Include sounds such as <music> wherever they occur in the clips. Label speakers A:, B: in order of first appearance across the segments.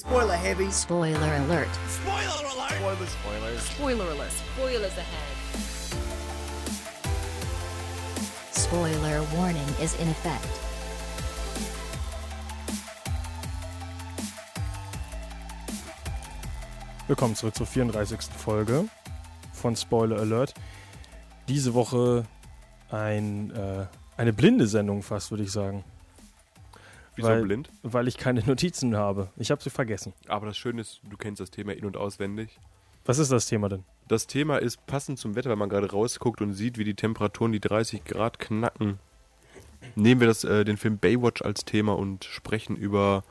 A: Spoiler heavy.
B: Spoiler alert.
A: Spoiler alert. Spoilers. Spoilers.
B: Spoiler alert.
C: Spoilers ahead.
B: Spoiler warning is in effect.
D: Willkommen zurück zur 34. Folge von Spoiler Alert. Diese Woche ein, äh, eine blinde Sendung fast, würde ich sagen.
E: Wieso
D: weil,
E: blind?
D: Weil ich keine <laughs> Notizen habe. Ich habe sie vergessen.
E: Aber das Schöne ist, du kennst das Thema in- und auswendig.
D: Was ist das Thema denn?
E: Das Thema ist passend zum Wetter, wenn man gerade rausguckt und sieht, wie die Temperaturen die 30 Grad knacken. Nehmen wir das, äh, den Film Baywatch als Thema und sprechen über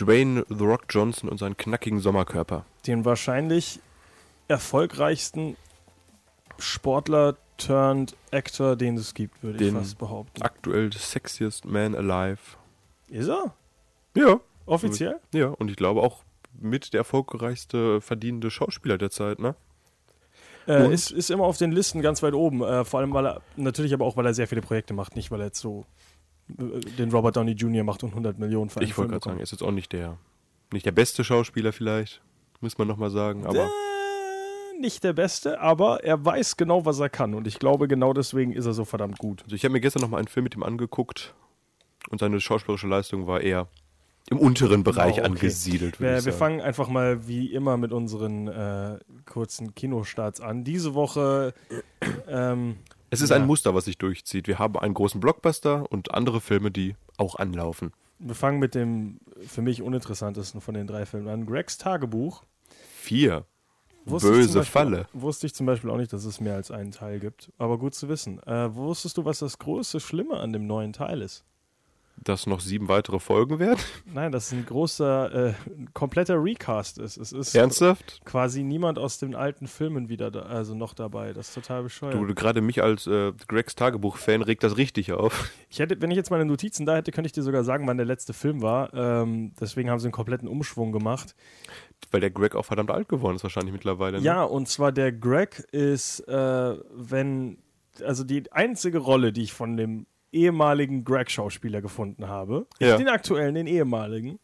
E: Dwayne The Rock Johnson und seinen knackigen Sommerkörper.
D: Den wahrscheinlich erfolgreichsten Sportler turned Actor, den es gibt, würde ich fast behaupten.
E: Aktuell sexiest man alive.
D: Ist er?
E: Ja.
D: Offiziell?
E: Ja, und ich glaube auch mit der erfolgreichste verdienende Schauspieler der Zeit, ne?
D: Äh, ist, ist immer auf den Listen ganz weit oben. Äh, vor allem, weil er, natürlich aber auch, weil er sehr viele Projekte macht. Nicht, weil er jetzt so äh, den Robert Downey Jr. macht und 100 Millionen für einen
E: Ich wollte gerade sagen, er ist jetzt auch nicht der, nicht der beste Schauspieler vielleicht, muss man nochmal sagen, aber
D: Äh, nicht der Beste, aber er weiß genau, was er kann. Und ich glaube, genau deswegen ist er so verdammt gut.
E: also ich habe mir gestern nochmal einen Film mit ihm angeguckt und seine schauspielerische Leistung war eher im unteren Bereich
D: Oh, okay.
E: angesiedelt,
D: Wir, wir fangen einfach mal wie immer mit unseren äh, kurzen Kinostarts an. Diese Woche ähm,
E: es ist
D: ja.
E: ein Muster, was sich durchzieht. Wir haben einen großen Blockbuster und andere Filme, die auch anlaufen.
D: wir fangen mit dem für mich uninteressantesten von den drei Filmen an. Gregs Tagebuch.
E: Vier.
D: Wusste ich
E: Böse
D: Beispiel-
E: Falle.
D: Wusste ich zum Beispiel auch nicht, dass es mehr als einen Teil gibt. Aber gut zu wissen. Äh, wusstest du, was das große Schlimme an dem neuen Teil ist?
E: Dass noch sieben weitere Folgen werden?
D: Nein, dass es ein großer, äh, kompletter Recast ist. Es ist
E: Ernsthaft?
D: quasi niemand aus den alten Filmen wieder, da, also noch dabei. Das ist total bescheuert.
E: Du, gerade mich als äh, Gregs Tagebuch-Fan regt das richtig auf.
D: Ich hätte, wenn ich jetzt meine Notizen da hätte, könnte ich dir sogar sagen, wann der letzte Film war. Ähm, deswegen haben sie einen kompletten Umschwung gemacht.
E: Weil der Greg auch verdammt alt geworden ist wahrscheinlich mittlerweile. Ne?
D: Ja, und zwar der Greg ist, äh, wenn, also die einzige Rolle, die ich von dem ehemaligen Greg-Schauspieler gefunden habe,
E: Ja.
D: nicht den aktuellen, den ehemaligen,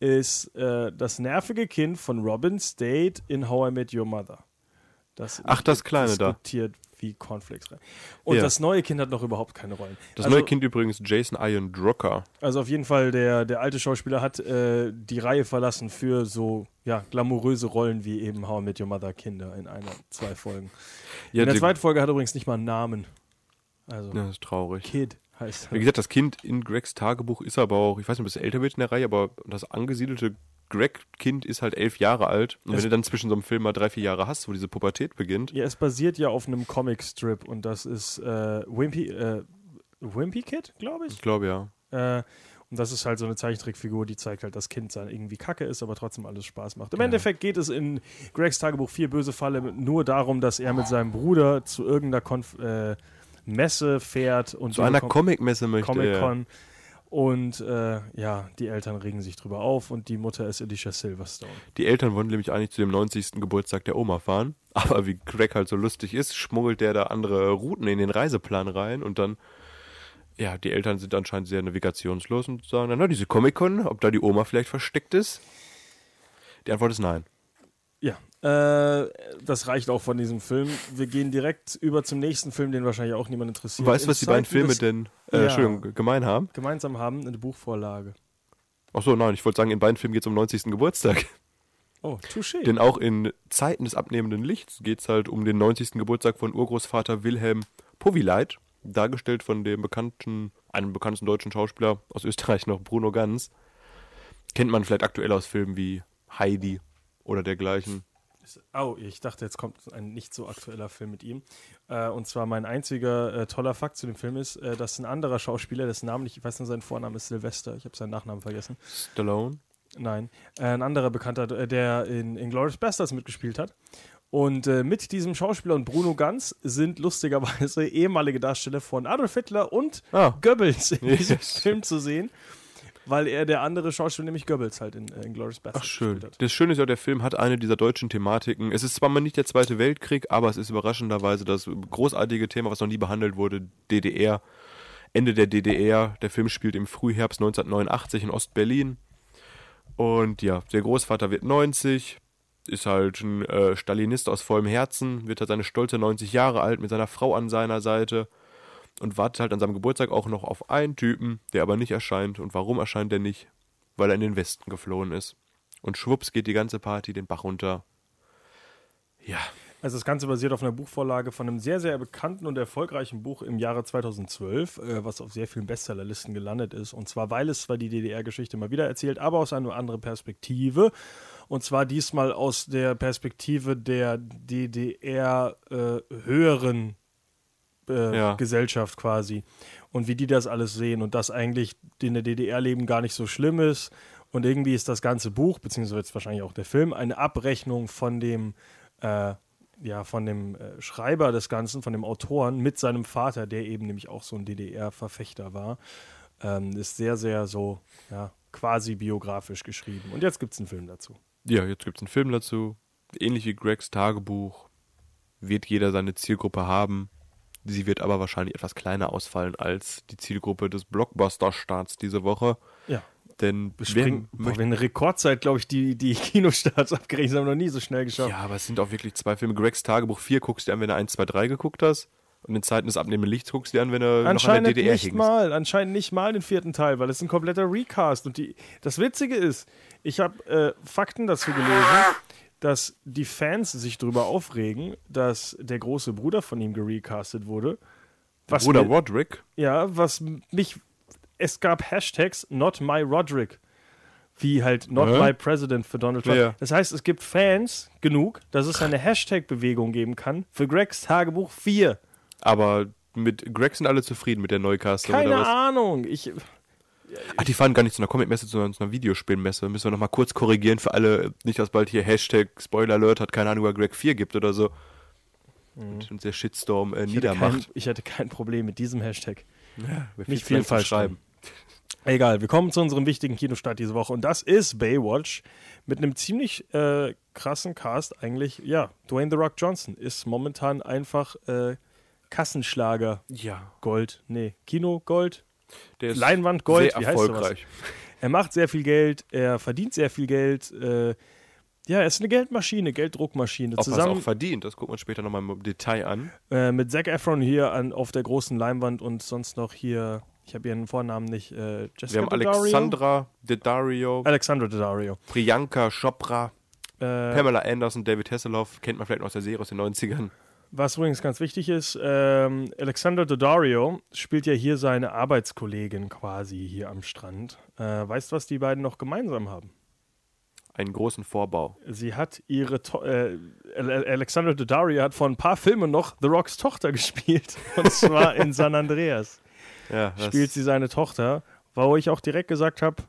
D: ist äh, das nervige Kind von Robin State in How I Met Your Mother. Das
E: Ach, das Kleine da.
D: diskutiert wie Cornflakes rein. Und
E: Ja.
D: das neue Kind hat noch überhaupt keine Rollen.
E: Das
D: also,
E: neue Kind übrigens Jason Iron Drucker.
D: Also auf jeden Fall, der, der alte Schauspieler hat äh, die Reihe verlassen für so ja, glamouröse Rollen wie eben How I Met Your Mother Kinder in einer, zwei Folgen.
E: Ja,
D: in der zweiten Folge hat er übrigens nicht mal einen Namen. Also
E: Ja, das ist traurig.
D: Kid heißt
E: Wie
D: er.
E: gesagt, das Kind in Gregs Tagebuch ist aber auch, ich weiß nicht, ob es älter wird in der Reihe, aber das angesiedelte Greg-Kind ist halt elf Jahre alt. Und
D: Es-
E: wenn du dann zwischen so einem Film mal drei, vier Jahre hast, wo diese Pubertät beginnt,
D: Ja, es basiert ja auf einem Comic-Strip und das ist äh, Wimpy, äh, Wimpy Kid, glaube ich.
E: ich glaube ja.
D: Äh, und das ist halt so eine Zeichentrickfigur, die zeigt halt, dass Kind sein irgendwie kacke ist, aber trotzdem alles Spaß macht. Im Endeffekt geht es in Gregs Tagebuch Vier böse Falle nur darum, dass er mit seinem Bruder zu irgendeiner Konf äh, Messe fährt und
E: Zu einer Comic-Messe möchte.
D: Comic-Con. Und äh, ja, die Eltern regen sich drüber auf und die Mutter ist Alicia Silverstone.
E: Die Eltern wollen nämlich eigentlich zu dem 90. Geburtstag der Oma fahren. <laughs> Aber wie Greg halt so lustig ist, schmuggelt der da andere Routen in den Reiseplan rein und dann, ja, die Eltern sind anscheinend sehr navigationslos und sagen dann, na, diese Comic-Con, ob da die Oma vielleicht versteckt ist? Die Antwort ist nein.
D: Äh, das reicht auch von diesem Film. Wir gehen direkt über zum nächsten Film, den wahrscheinlich auch niemand interessiert.
E: Weißt du, was die beiden Filme denn, äh,
D: Ja.
E: Gemein haben?
D: gemeinsam haben? Eine Buchvorlage.
E: Ach so, nein, ich wollte sagen, in beiden Filmen geht es um 90. Geburtstag.
D: Oh, touché.
E: Denn auch in Zeiten des abnehmenden Lichts geht es halt um den 90. Geburtstag von Urgroßvater Wilhelm Powileit, dargestellt von dem bekannten, einem bekannten deutschen Schauspieler aus Österreich noch, Bruno Ganz. Kennt man vielleicht aktuell aus Filmen wie Heidi oder dergleichen.
D: Oh, ich dachte, jetzt kommt ein nicht so aktueller Film mit ihm. Äh, und zwar mein einziger äh, toller Fakt zu dem Film ist, äh, dass ein anderer Schauspieler, dessen Namen ich weiß nur, sein Vorname ist Sylvester, ich habe seinen Nachnamen vergessen.
E: Stallone.
D: Nein, äh, ein anderer Bekannter, äh, der in Inglourious Basterds mitgespielt hat. Und äh, mit diesem Schauspieler und Bruno Ganz sind lustigerweise <laughs> ehemalige Darsteller von Adolf Hitler und
E: Ah.
D: Goebbels in <laughs> diesem. Film zu sehen, weil er der andere Schauspieler, nämlich Goebbels, halt in äh, Inglourious
E: Ach
D: Basterds
E: schön.
D: gespielt hat.
E: Das Schöne ist ja, der Film hat eine dieser deutschen Thematiken. Es ist zwar mal nicht der Zweite Weltkrieg, aber es ist überraschenderweise das großartige Thema, was noch nie behandelt wurde, DDR. Ende der DDR. Der Film spielt im Frühherbst 1989 in Ostberlin. Und ja, der Großvater wird 90, ist halt ein äh, Stalinist aus vollem Herzen, wird halt seine stolze 90 Jahre alt mit seiner Frau an seiner Seite und wartet halt an seinem Geburtstag auch noch auf einen Typen, der aber nicht erscheint. Und warum erscheint er nicht? Weil er in den Westen geflohen ist. Und schwupps geht die ganze Party den Bach runter. Ja,
D: Also das Ganze basiert auf einer Buchvorlage von einem sehr, sehr bekannten und erfolgreichen Buch im Jahre 2012, äh, was auf sehr vielen Bestsellerlisten gelandet ist. Und zwar, weil es zwar die DDR-Geschichte mal wieder erzählt, aber aus einer anderen Perspektive. Und zwar diesmal aus der Perspektive der DDR äh, äh,
E: Ja.
D: Gesellschaft quasi. Und wie die das alles sehen. Und dass eigentlich in der DDR-Leben gar nicht so schlimm ist. Und irgendwie ist das ganze Buch, beziehungsweise jetzt wahrscheinlich auch der Film, eine Abrechnung von dem äh, ja, von dem äh, Schreiber des Ganzen, von dem Autoren mit seinem Vater, der eben nämlich auch so ein DDR-Verfechter war, ähm, ist sehr, sehr so, ja, quasi biografisch geschrieben. Und jetzt gibt es einen Film dazu.
E: Ja, jetzt gibt es einen Film dazu. Ähnlich wie Gregs Tagebuch wird jeder seine Zielgruppe haben. Sie wird aber wahrscheinlich etwas kleiner ausfallen als die Zielgruppe des Blockbuster-Starts diese Woche.
D: Ja.
E: Denn
D: Spring, boah,
E: möchte,
D: wenn eine Rekordzeit, glaube ich, die, die <laughs> Kinostarts abgerechnet haben, noch nie so schnell geschafft.
E: ja, aber es sind auch wirklich zwei Filme. Gregs Tagebuch 4 guckst du an, wenn du 1, 2, 3 geguckt hast. Und in Zeiten des abnehmenden Lichts guckst du dir an, wenn du noch an der
D: Anscheinend
E: DDR
D: nicht
E: hingst.
D: mal, anscheinend nicht mal den vierten Teil, weil es ein kompletter Recast. Und die, das Witzige ist, ich habe äh, Fakten dazu gelesen, dass die Fans sich darüber aufregen, dass der große Bruder von ihm gerecastet wurde. Was
E: Bruder Roderick.
D: Ja, was mich. Es gab Hashtags Not My Roderick. Wie halt Not
E: Hä?
D: My President für Donald Trump.
E: Ja.
D: Das heißt, es gibt Fans genug, dass es eine Hashtag-Bewegung geben kann für Gregs Tagebuch 4.
E: Aber mit Greg sind alle zufrieden mit der Neukastung
D: Keine
E: oder was?
D: Ahnung. Ich,
E: Ach, die fahren gar nicht zu einer Comic-Messe, sondern zu einer Videospielmesse. Müssen wir nochmal kurz korrigieren für alle, nicht, dass bald hier Hashtag Spoiler Alert hat keine Ahnung, wer Greg 4 gibt oder so. Und, und der Shitstorm äh,
D: Mhm. ich, hätte kein,
E: niedermacht.
D: ich hätte kein Problem mit diesem Hashtag.
E: Wer
D: nicht viel falsch
E: schreiben.
D: Egal, wir kommen zu unserem wichtigen Kinostart diese Woche und das ist Baywatch mit einem ziemlich äh, krassen Cast eigentlich. Ja, Dwayne The Rock Johnson ist momentan einfach äh, Kassenschlager
E: Ja,
D: Gold. Nee, Kino Gold.
E: Der ist
D: Leinwand Gold,
E: sehr
D: wie heißt sowas?
E: erfolgreich.
D: Er macht sehr viel Geld, er verdient sehr viel Geld. Äh, ja, er ist eine Geldmaschine, Gelddruckmaschine.
E: Was
D: Zusammen
E: auch verdient, das gucken wir uns später nochmal im Detail an.
D: äh, mit Zac Efron hier an, auf der großen Leinwand und sonst noch hier, ich habe ihren Vornamen nicht, äh, Jessica
E: Wir haben
D: Daddario?
E: Alexandra Daddario,
D: Alexandra Daddario.
E: Priyanka Chopra,
D: Äh,
E: Pamela Anderson, David Hasselhoff, kennt man vielleicht noch aus der Serie aus den 90ern.
D: Was übrigens ganz wichtig ist, ähm, Alexander Daddario spielt ja hier seine Arbeitskollegin quasi hier am Strand. Äh, weißt du, was die beiden noch gemeinsam haben?
E: Einen großen Vorbau.
D: Sie hat ihre to äh, Ale- Alexander Daddario hat vor ein paar Filmen noch The Rocks Tochter <laughs> gespielt. Und zwar in San Andreas.
E: Ja,
D: Spielt sie seine Tochter, wo ich auch direkt gesagt habe,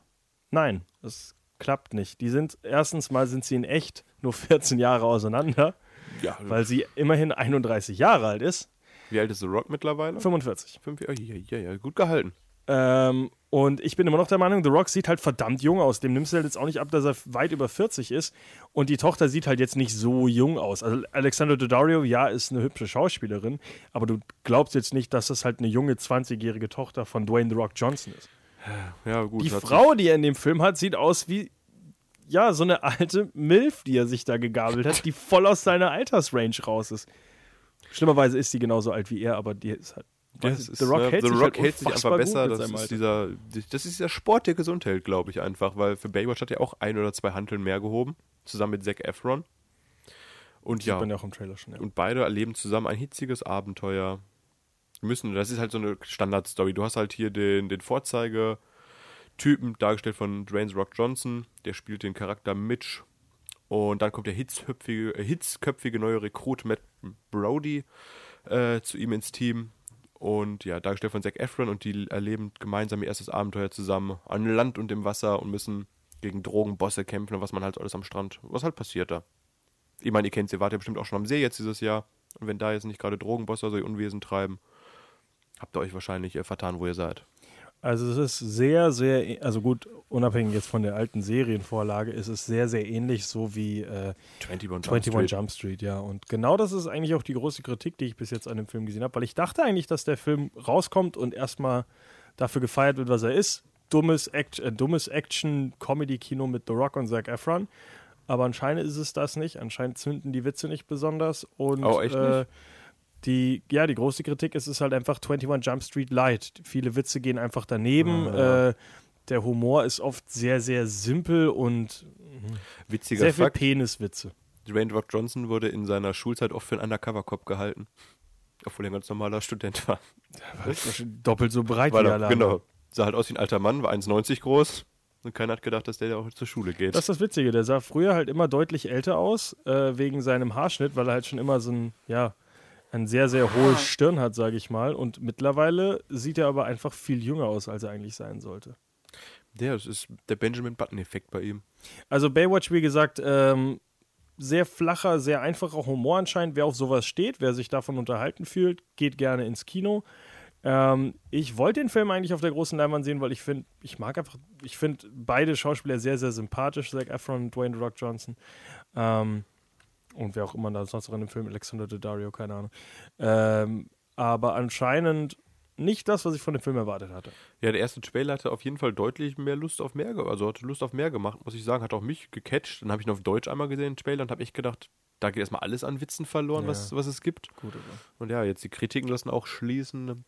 D: nein, das klappt nicht. Die sind, erstens mal sind sie in echt nur 14 Jahre auseinander,
E: ja,
D: weil sie immerhin 31 Jahre alt ist.
E: Wie alt ist The Rock mittlerweile?
D: 45.
E: Fünf. Ja, ja, ja, gut gehalten.
D: Ähm, und ich bin immer noch der Meinung, The Rock sieht halt verdammt jung aus. Dem nimmst du halt jetzt auch nicht ab, dass er weit über 40 ist. Und die Tochter sieht halt jetzt nicht so jung aus. Also Alexander Daddario, ja, ist eine hübsche Schauspielerin, aber du glaubst jetzt nicht, dass das halt eine junge 20-jährige Tochter von Dwayne The Rock Johnson ist.
E: Ja, gut.
D: Die Frau, die er in dem Film hat, sieht aus wie, ja, so eine alte Milf, die er sich da gegabelt hat, die voll aus seiner Altersrange raus ist. Schlimmerweise ist sie genauso alt wie er, aber die ist halt.
E: Das ist,
D: The Rock hält
E: The
D: sich,
E: Rock
D: halt
E: hält sich einfach besser. Das ist, dieser, das ist dieser Sport, der gesund hält, glaube ich einfach, weil für Baywatch hat er auch ein oder zwei Hanteln mehr gehoben, zusammen mit Zac Efron. Und
D: Sieht
E: ja,
D: auch im Trailer schon, ja.
E: und beide erleben zusammen ein hitziges Abenteuer. Müssen, das ist halt so eine Standardstory. Du hast halt hier den, den Vorzeigetypen, dargestellt von The Rock Johnson, der spielt den Charakter Mitch. Und dann kommt der hitzköpfige, äh, hitzköpfige neue Rekrut Matt Brody äh, zu ihm ins Team. Und ja, dargestellt von Zac Efron und die erleben gemeinsam ihr erstes Abenteuer zusammen an Land und im Wasser und müssen gegen Drogenbosse kämpfen und was man halt alles am Strand, was halt passiert da. Ich meine, ihr kennt sie, wart ja bestimmt auch schon am See jetzt dieses Jahr. Und wenn da jetzt nicht gerade Drogenbosse so ihr Unwesen treiben, habt ihr euch wahrscheinlich äh, vertan, wo ihr seid.
D: Also es ist sehr, sehr, also gut, unabhängig jetzt von der alten Serienvorlage, ist es sehr, sehr ähnlich so wie äh,
E: 21 Jump
D: 21
E: Street.
D: Jump Street, ja. Und genau das ist eigentlich auch die große Kritik, die ich bis jetzt an dem Film gesehen habe, weil ich dachte eigentlich, dass der Film rauskommt und erstmal dafür gefeiert wird, was er ist. dummes, Act äh, dummes Action-Comedy-Kino mit The Rock und Zac Efron. Aber anscheinend ist es das nicht. Anscheinend zünden die Witze nicht besonders. Und
E: Oh, echt
D: äh,
E: nicht?
D: Die, ja, die große Kritik ist, es ist halt einfach 21 Jump Street Light. Viele Witze gehen einfach daneben.
E: Ah.
D: Äh, der Humor ist oft sehr, sehr simpel und
E: Witziger
D: sehr viel
E: Fakt,
D: Peniswitze.
E: Dwayne Rock Johnson wurde in seiner Schulzeit oft für einen Undercover-Cop gehalten. Obwohl er ein ganz normaler Student war.
D: Doppelt so breit
E: Weil
D: wie
E: er, genau. Sah halt aus wie ein alter Mann, war 1,90 groß. Und keiner hat gedacht, dass der ja auch zur Schule geht.
D: Das ist das Witzige. Der sah früher halt immer deutlich älter aus, äh, wegen seinem Haarschnitt, weil er halt schon immer so ein, ja, ein sehr, sehr hohe Stirn hat, sage ich mal. Und mittlerweile sieht er aber einfach viel jünger aus, als er eigentlich sein sollte.
E: ja, das ist der Benjamin Button-Effekt bei ihm.
D: Also Baywatch, wie gesagt, ähm, sehr flacher, sehr einfacher Humor anscheinend. Wer auf sowas steht, wer sich davon unterhalten fühlt, geht gerne ins Kino. Ähm, ich wollte den Film eigentlich auf der großen Leinwand sehen, weil ich finde, ich mag einfach, ich finde beide Schauspieler sehr, sehr sympathisch, Zac Efron und Dwayne The Rock Johnson. Ähm, und wer auch immer da sonst noch in dem Film, Alexander Daddario, keine Ahnung. Ähm, aber anscheinend nicht das, was ich von dem Film erwartet hatte.
E: Ja, der erste Trailer hatte auf jeden Fall deutlich mehr Lust auf mehr, also hatte Lust auf mehr gemacht, muss ich sagen. Hat auch mich gecatcht. Dann habe ich ihn auf Deutsch einmal gesehen, den Trailer, und habe echt gedacht, da geht erstmal alles an Witzen verloren,
D: Ja.
E: was, was es gibt.
D: Gut.
E: Und ja, jetzt die Kritiken lassen auch schließen.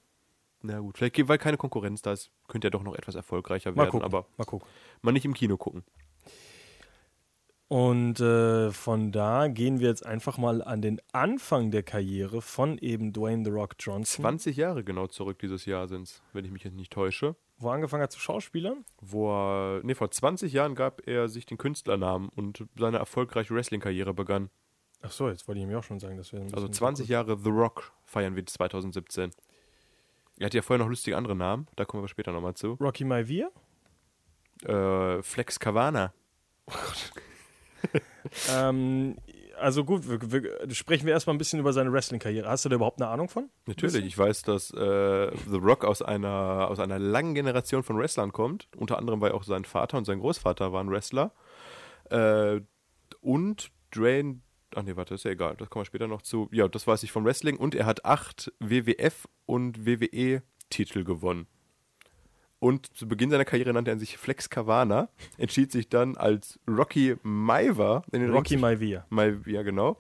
E: Na gut, vielleicht weil keine Konkurrenz da ist, könnte er doch noch etwas erfolgreicher
D: Mal
E: werden,
D: gucken.
E: aber
D: mal gucken.
E: mal nicht im Kino gucken.
D: Und äh, von da gehen wir jetzt einfach mal an den Anfang der Karriere von eben Dwayne The Rock Johnson,
E: 20 Jahre genau zurück dieses Jahr sind es, wenn ich mich jetzt nicht täusche.
D: wo er angefangen hat zu Schauspielern.
E: Wo er, nee, vor 20 Jahren gab er sich den Künstlernamen und seine erfolgreiche Wrestling-Karriere begann.
D: Ach so, jetzt wollte ich mir auch schon sagen, dass wir
E: Also
D: bisschen-
E: 20 Jahre The Rock feiern wir 2017. Er hatte ja vorher noch lustige andere Namen, da kommen wir später nochmal zu.
D: Rocky Maivia.
E: Äh, Flex Cavana. <laughs>
D: Ähm, also gut, wir, wir, sprechen wir erstmal ein bisschen über seine Wrestling-Karriere. Hast du da überhaupt eine Ahnung von?
E: Natürlich, ich weiß, dass äh, The Rock aus einer, aus einer langen Generation von Wrestlern kommt. Unter anderem, weil auch sein Vater und sein Großvater waren Wrestler. Äh, und Dwayne, ach nee, warte, ist ja egal, das kommen wir später noch zu. Ja, das weiß ich vom Wrestling. Und er hat acht WWF und WWE-Titel gewonnen. Und zu Beginn seiner Karriere nannte er sich Flex Cavana, entschied sich dann als Rocky Maiva in den Ring
D: Rocky Maivia.
E: Mal, ja, genau.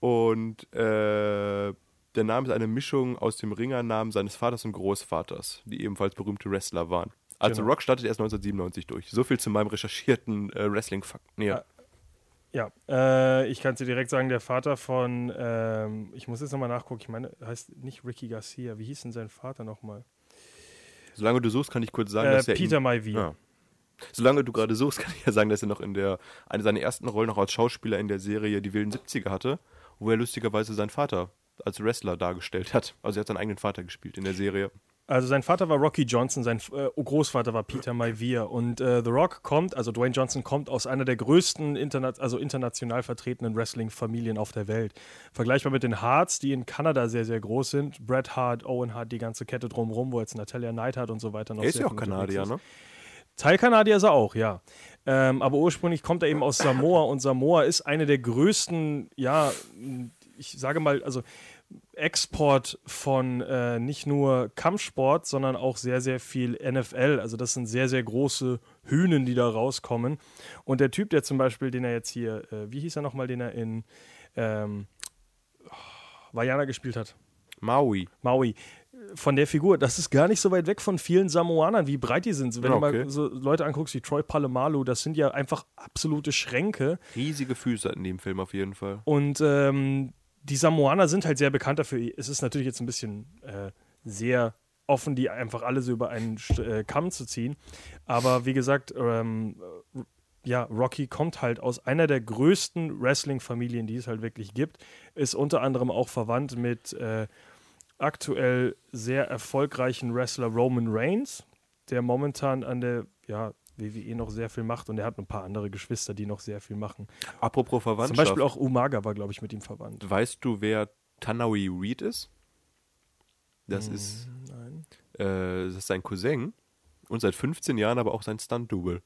E: Und äh, der Name ist eine Mischung aus dem Ringernamen seines Vaters und Großvaters, die ebenfalls berühmte Wrestler waren. Also
D: Genau.
E: Rock startet erst 1997 durch. So viel zu meinem recherchierten äh, Wrestling-Fakt. Nee,
D: Ah. Ja, äh, ich kann dir direkt sagen, der Vater von, ähm, ich muss jetzt nochmal nachgucken, ich meine, heißt nicht Ricky Garcia, wie hieß denn sein Vater nochmal?
E: Solange du suchst, kann ich kurz sagen,
D: Äh,
E: dass er
D: Peter
E: ihm,
D: Maivia.
E: Ja. Solange du gerade suchst, <laughs> kann ich ja sagen, dass er noch in der eine seiner ersten Rollen noch als Schauspieler in der Serie Die wilden 70er hatte, wo er lustigerweise seinen Vater als Wrestler dargestellt hat. Also er hat seinen eigenen Vater gespielt in der Serie.
D: Also sein Vater war Rocky Johnson, sein äh, Großvater war Peter Maivia und äh, The Rock kommt, also Dwayne Johnson kommt aus einer der größten interna also international vertretenen Wrestling-Familien auf der Welt. Vergleichbar mit den Harts, die in Kanada sehr, sehr groß sind. Bret Hart, Owen Hart, die ganze Kette drumherum, wo jetzt Natalia Neidhart und so weiter noch
E: Er ist ja auch Kanadier, ne?
D: Teil Kanadier ist er auch, ja. Ähm, aber ursprünglich kommt er eben aus Samoa und Samoa ist eine der größten, ja, ich sage mal, also Export von äh, nicht nur Kampfsport, sondern auch sehr, sehr viel NFL. Also das sind sehr, sehr große Hühnen, die da rauskommen. Und der Typ, der zum Beispiel, den er jetzt hier, äh, wie hieß er nochmal, den er in ähm, Vajana gespielt hat?
E: Maui.
D: Maui. Von der Figur, das ist gar nicht so weit weg von vielen Samoanern, wie breit die sind. Wenn
E: Ja,
D: du mal
E: okay.
D: so Leute anguckst wie Troy Palomalo, das sind ja einfach absolute Schränke.
E: Riesige Füße in dem Film auf jeden Fall.
D: Und ähm, die Samoaner sind halt sehr bekannt dafür. Es ist natürlich jetzt ein bisschen äh, sehr offen, die einfach alle so über einen äh, Kamm zu ziehen. Aber wie gesagt, ähm, äh, ja, Rocky kommt halt aus einer der größten Wrestling-Familien, die es halt wirklich gibt. Ist unter anderem auch verwandt mit äh, aktuell sehr erfolgreichen Wrestler Roman Reigns, der momentan an der ja, WWE noch sehr viel macht und er hat ein paar andere Geschwister, die noch sehr viel machen.
E: Apropos
D: Zum
E: Verwandtschaft.
D: Beispiel auch Umaga war, glaube ich, mit ihm verwandt.
E: Weißt du, wer Tanawi Reed ist? Das ist,
D: Nein.
E: äh, das ist sein Cousin und seit 15 Jahren aber auch sein Stunt-Double.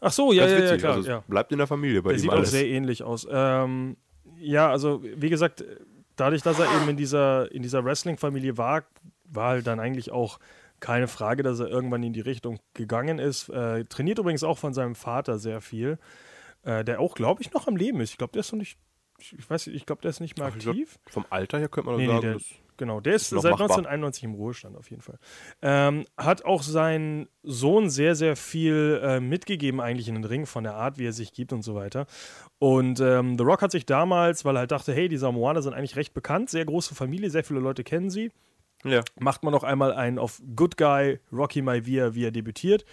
D: Ach so, ja, ja, ja, klar.
E: also
D: ja.
E: bleibt in der Familie bei
D: Der
E: ihm
D: sieht auch
E: alles.
D: sehr ähnlich aus. Ähm, ja, also wie gesagt, dadurch, dass er eben in dieser, in dieser Wrestling-Familie war, war halt dann eigentlich auch keine Frage, dass er irgendwann in die Richtung gegangen ist. Äh, trainiert übrigens auch von seinem Vater sehr viel, äh, der auch, glaube ich, noch am Leben ist. Ich glaube, der ist noch nicht, ich weiß, ich glaube, der ist nicht mehr
E: Ach, ich glaub,
D: aktiv.
E: Vom Alter her könnte man
D: Nee, nee,
E: sagen,
D: der-
E: das
D: Genau, der ist
E: Ist
D: seit
E: machbar.
D: 1991 im Ruhestand auf jeden Fall. Ähm, hat auch seinen Sohn sehr, sehr viel äh, mitgegeben eigentlich in den Ring von der Art, wie er sich gibt und so weiter. Und ähm, The Rock hat sich damals, weil er halt dachte, hey, die Samoaner sind eigentlich recht bekannt, sehr große Familie, sehr viele Leute kennen sie,
E: ja.
D: macht man noch einmal einen auf Good Guy, Rocky Maivia, wie er debütiert.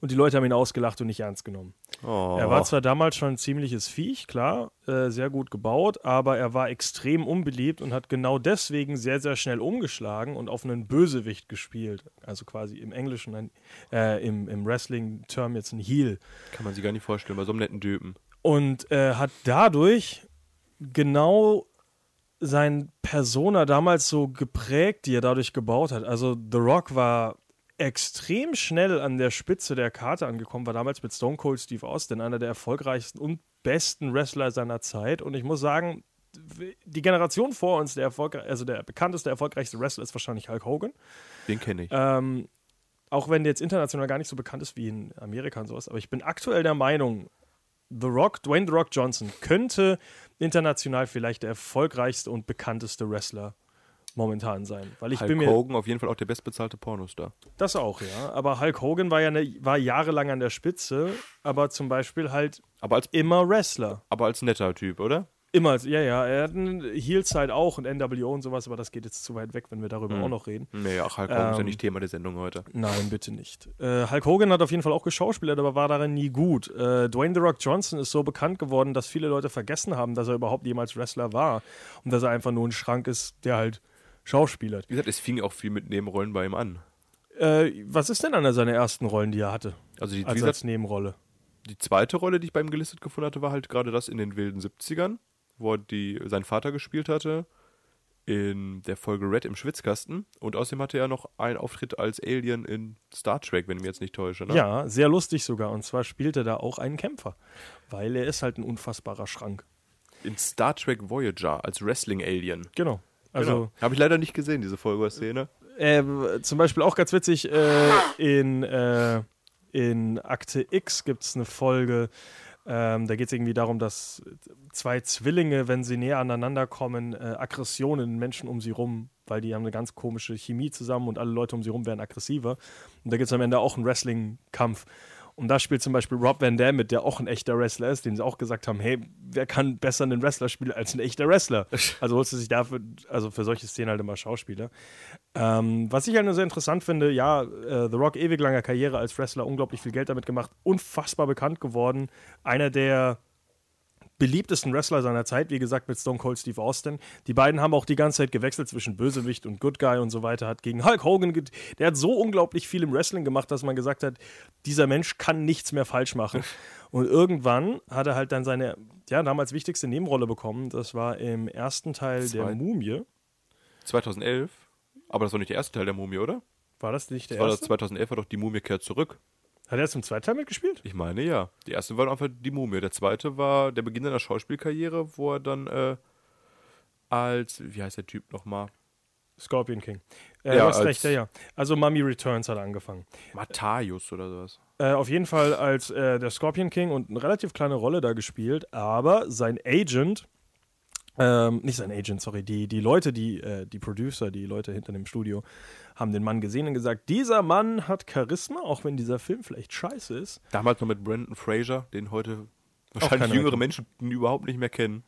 D: Und die Leute haben ihn ausgelacht und nicht ernst genommen.
E: Oh.
D: Er war zwar damals schon ein ziemliches Viech, klar, äh, sehr gut gebaut, aber er war extrem unbeliebt und hat genau deswegen sehr, sehr schnell umgeschlagen und auf einen Bösewicht gespielt. Also quasi im Englischen, ein, äh, im, im Wrestling-Term jetzt ein Heel.
E: Kann man sich gar nicht vorstellen, bei so einem netten Typen.
D: Und äh, hat dadurch genau sein Persona damals so geprägt, die er dadurch gebaut hat. Also The Rock war extrem schnell an der Spitze der Karte angekommen, war damals mit Stone Cold Steve Austin einer der erfolgreichsten und besten Wrestler seiner Zeit. Und ich muss sagen, die Generation vor uns, der erfolgreich, also der bekannteste, erfolgreichste Wrestler ist wahrscheinlich Hulk Hogan.
E: Den kenne ich.
D: Ähm, auch wenn der jetzt international gar nicht so bekannt ist wie in Amerika und sowas. Aber ich bin aktuell der Meinung, The Rock, Dwayne The Rock Johnson, könnte international vielleicht der erfolgreichste und bekannteste Wrestler momentan sein. Weil ich
E: Hulk
D: bin mir.
E: Hogan auf jeden Fall auch der bestbezahlte Pornostar.
D: Das auch, ja. Aber Hulk Hogan war ja eine, war jahrelang an der Spitze, aber zum Beispiel halt
E: Aber als,
D: immer Wrestler.
E: aber als netter Typ, oder?
D: Immer, ja, ja. Er hat eine Heel-Side auch und NWO und sowas, aber das geht jetzt zu weit weg, wenn wir darüber
E: Hm.
D: auch noch reden.
E: Nee, ach, Hulk Hogan ist ja
D: Ähm,
E: nicht Thema der Sendung heute.
D: Nein, bitte nicht. Äh, Hulk Hogan hat auf jeden Fall auch geschauspielert, aber war darin nie gut. Äh, Dwayne The Rock Johnson ist so bekannt geworden, dass viele Leute vergessen haben, dass er überhaupt jemals Wrestler war und dass er einfach nur ein Schrank ist, der halt schauspielert.
E: Wie gesagt, es fing auch viel mit Nebenrollen bei ihm an.
D: Äh, was ist denn einer seiner ersten Rollen, die er hatte?
E: Also die,
D: Also
E: gesagt,
D: als Nebenrolle.
E: die zweite Rolle, die ich bei ihm gelistet gefunden hatte, war halt gerade das in den wilden 70ern, wo er die, seinen Vater gespielt hatte. In der Folge Red im Schwitzkasten. Und außerdem hatte er noch einen Auftritt als Alien in Star Trek, wenn ich mich jetzt nicht täusche. Ne?
D: Ja, sehr lustig sogar. Und zwar spielt er da auch einen Kämpfer, weil er ist halt ein unfassbarer Schrank.
E: In Star Trek Voyager als Wrestling-Alien.
D: Genau. Also
E: genau. Habe ich leider nicht gesehen, diese Folge-Szene.
D: Äh, zum Beispiel auch ganz witzig, äh, in, äh, in Akte X gibt es eine Folge, ähm, da geht es irgendwie darum, dass zwei Zwillinge, wenn sie näher aneinander kommen, äh, Aggressionen in Menschen um sie rum, weil die haben eine ganz komische Chemie zusammen und alle Leute um sie rum werden aggressiver. Und da gibt es am Ende auch einen Wrestling-Kampf. Und da spielt zum Beispiel Rob Van Dam mit, der auch ein echter Wrestler ist, den sie auch gesagt haben, hey, wer kann besser einen Wrestler spielen als ein echter Wrestler? <laughs> Also holst du sich dafür, also für solche Szenen halt immer Schauspieler. Ähm, was ich halt nur sehr interessant finde, ja, äh, The Rock ewig langer Karriere als Wrestler, unglaublich viel Geld damit gemacht, unfassbar bekannt geworden, einer der beliebtesten Wrestler seiner Zeit, wie gesagt, mit Stone Cold Steve Austin. Die beiden haben auch die ganze Zeit gewechselt zwischen Bösewicht und Good Guy und so weiter, hat gegen Hulk Hogan, der hat so unglaublich viel im Wrestling gemacht, dass man gesagt hat, dieser Mensch kann nichts mehr falsch machen. <laughs> Und irgendwann hat er halt dann seine, ja, damals wichtigste Nebenrolle bekommen. Das war im ersten Teil der
E: Zwei-
D: Mumie.
E: 2011. Aber das war nicht der erste Teil der Mumie, oder?
D: War das nicht der
E: Das war das
D: erste?
E: 2011 war doch die Mumie kehrt zurück.
D: Hat er zum zweiten Teil mitgespielt?
E: Ich meine ja. Die erste war einfach die Mumie. Der zweite war der Beginn seiner Schauspielkarriere, wo er dann äh, als, wie heißt der Typ nochmal?
D: Scorpion King. Äh,
E: Ja, als-
D: recht, ja, ja. Also Mummy Returns hat er angefangen.
E: Matthäus oder sowas.
D: Äh, auf jeden Fall als äh, der Scorpion King und eine relativ kleine Rolle da gespielt, aber sein Agent, ähm, nicht sein Agent, sorry, die, die Leute, die, äh, die Producer, die Leute hinter dem Studio, haben den Mann gesehen und gesagt, dieser Mann hat Charisma, auch wenn dieser Film vielleicht scheiße ist.
E: Damals noch mit Brandon Fraser, den heute wahrscheinlich jüngere
D: mehr
E: Menschen überhaupt nicht mehr kennen.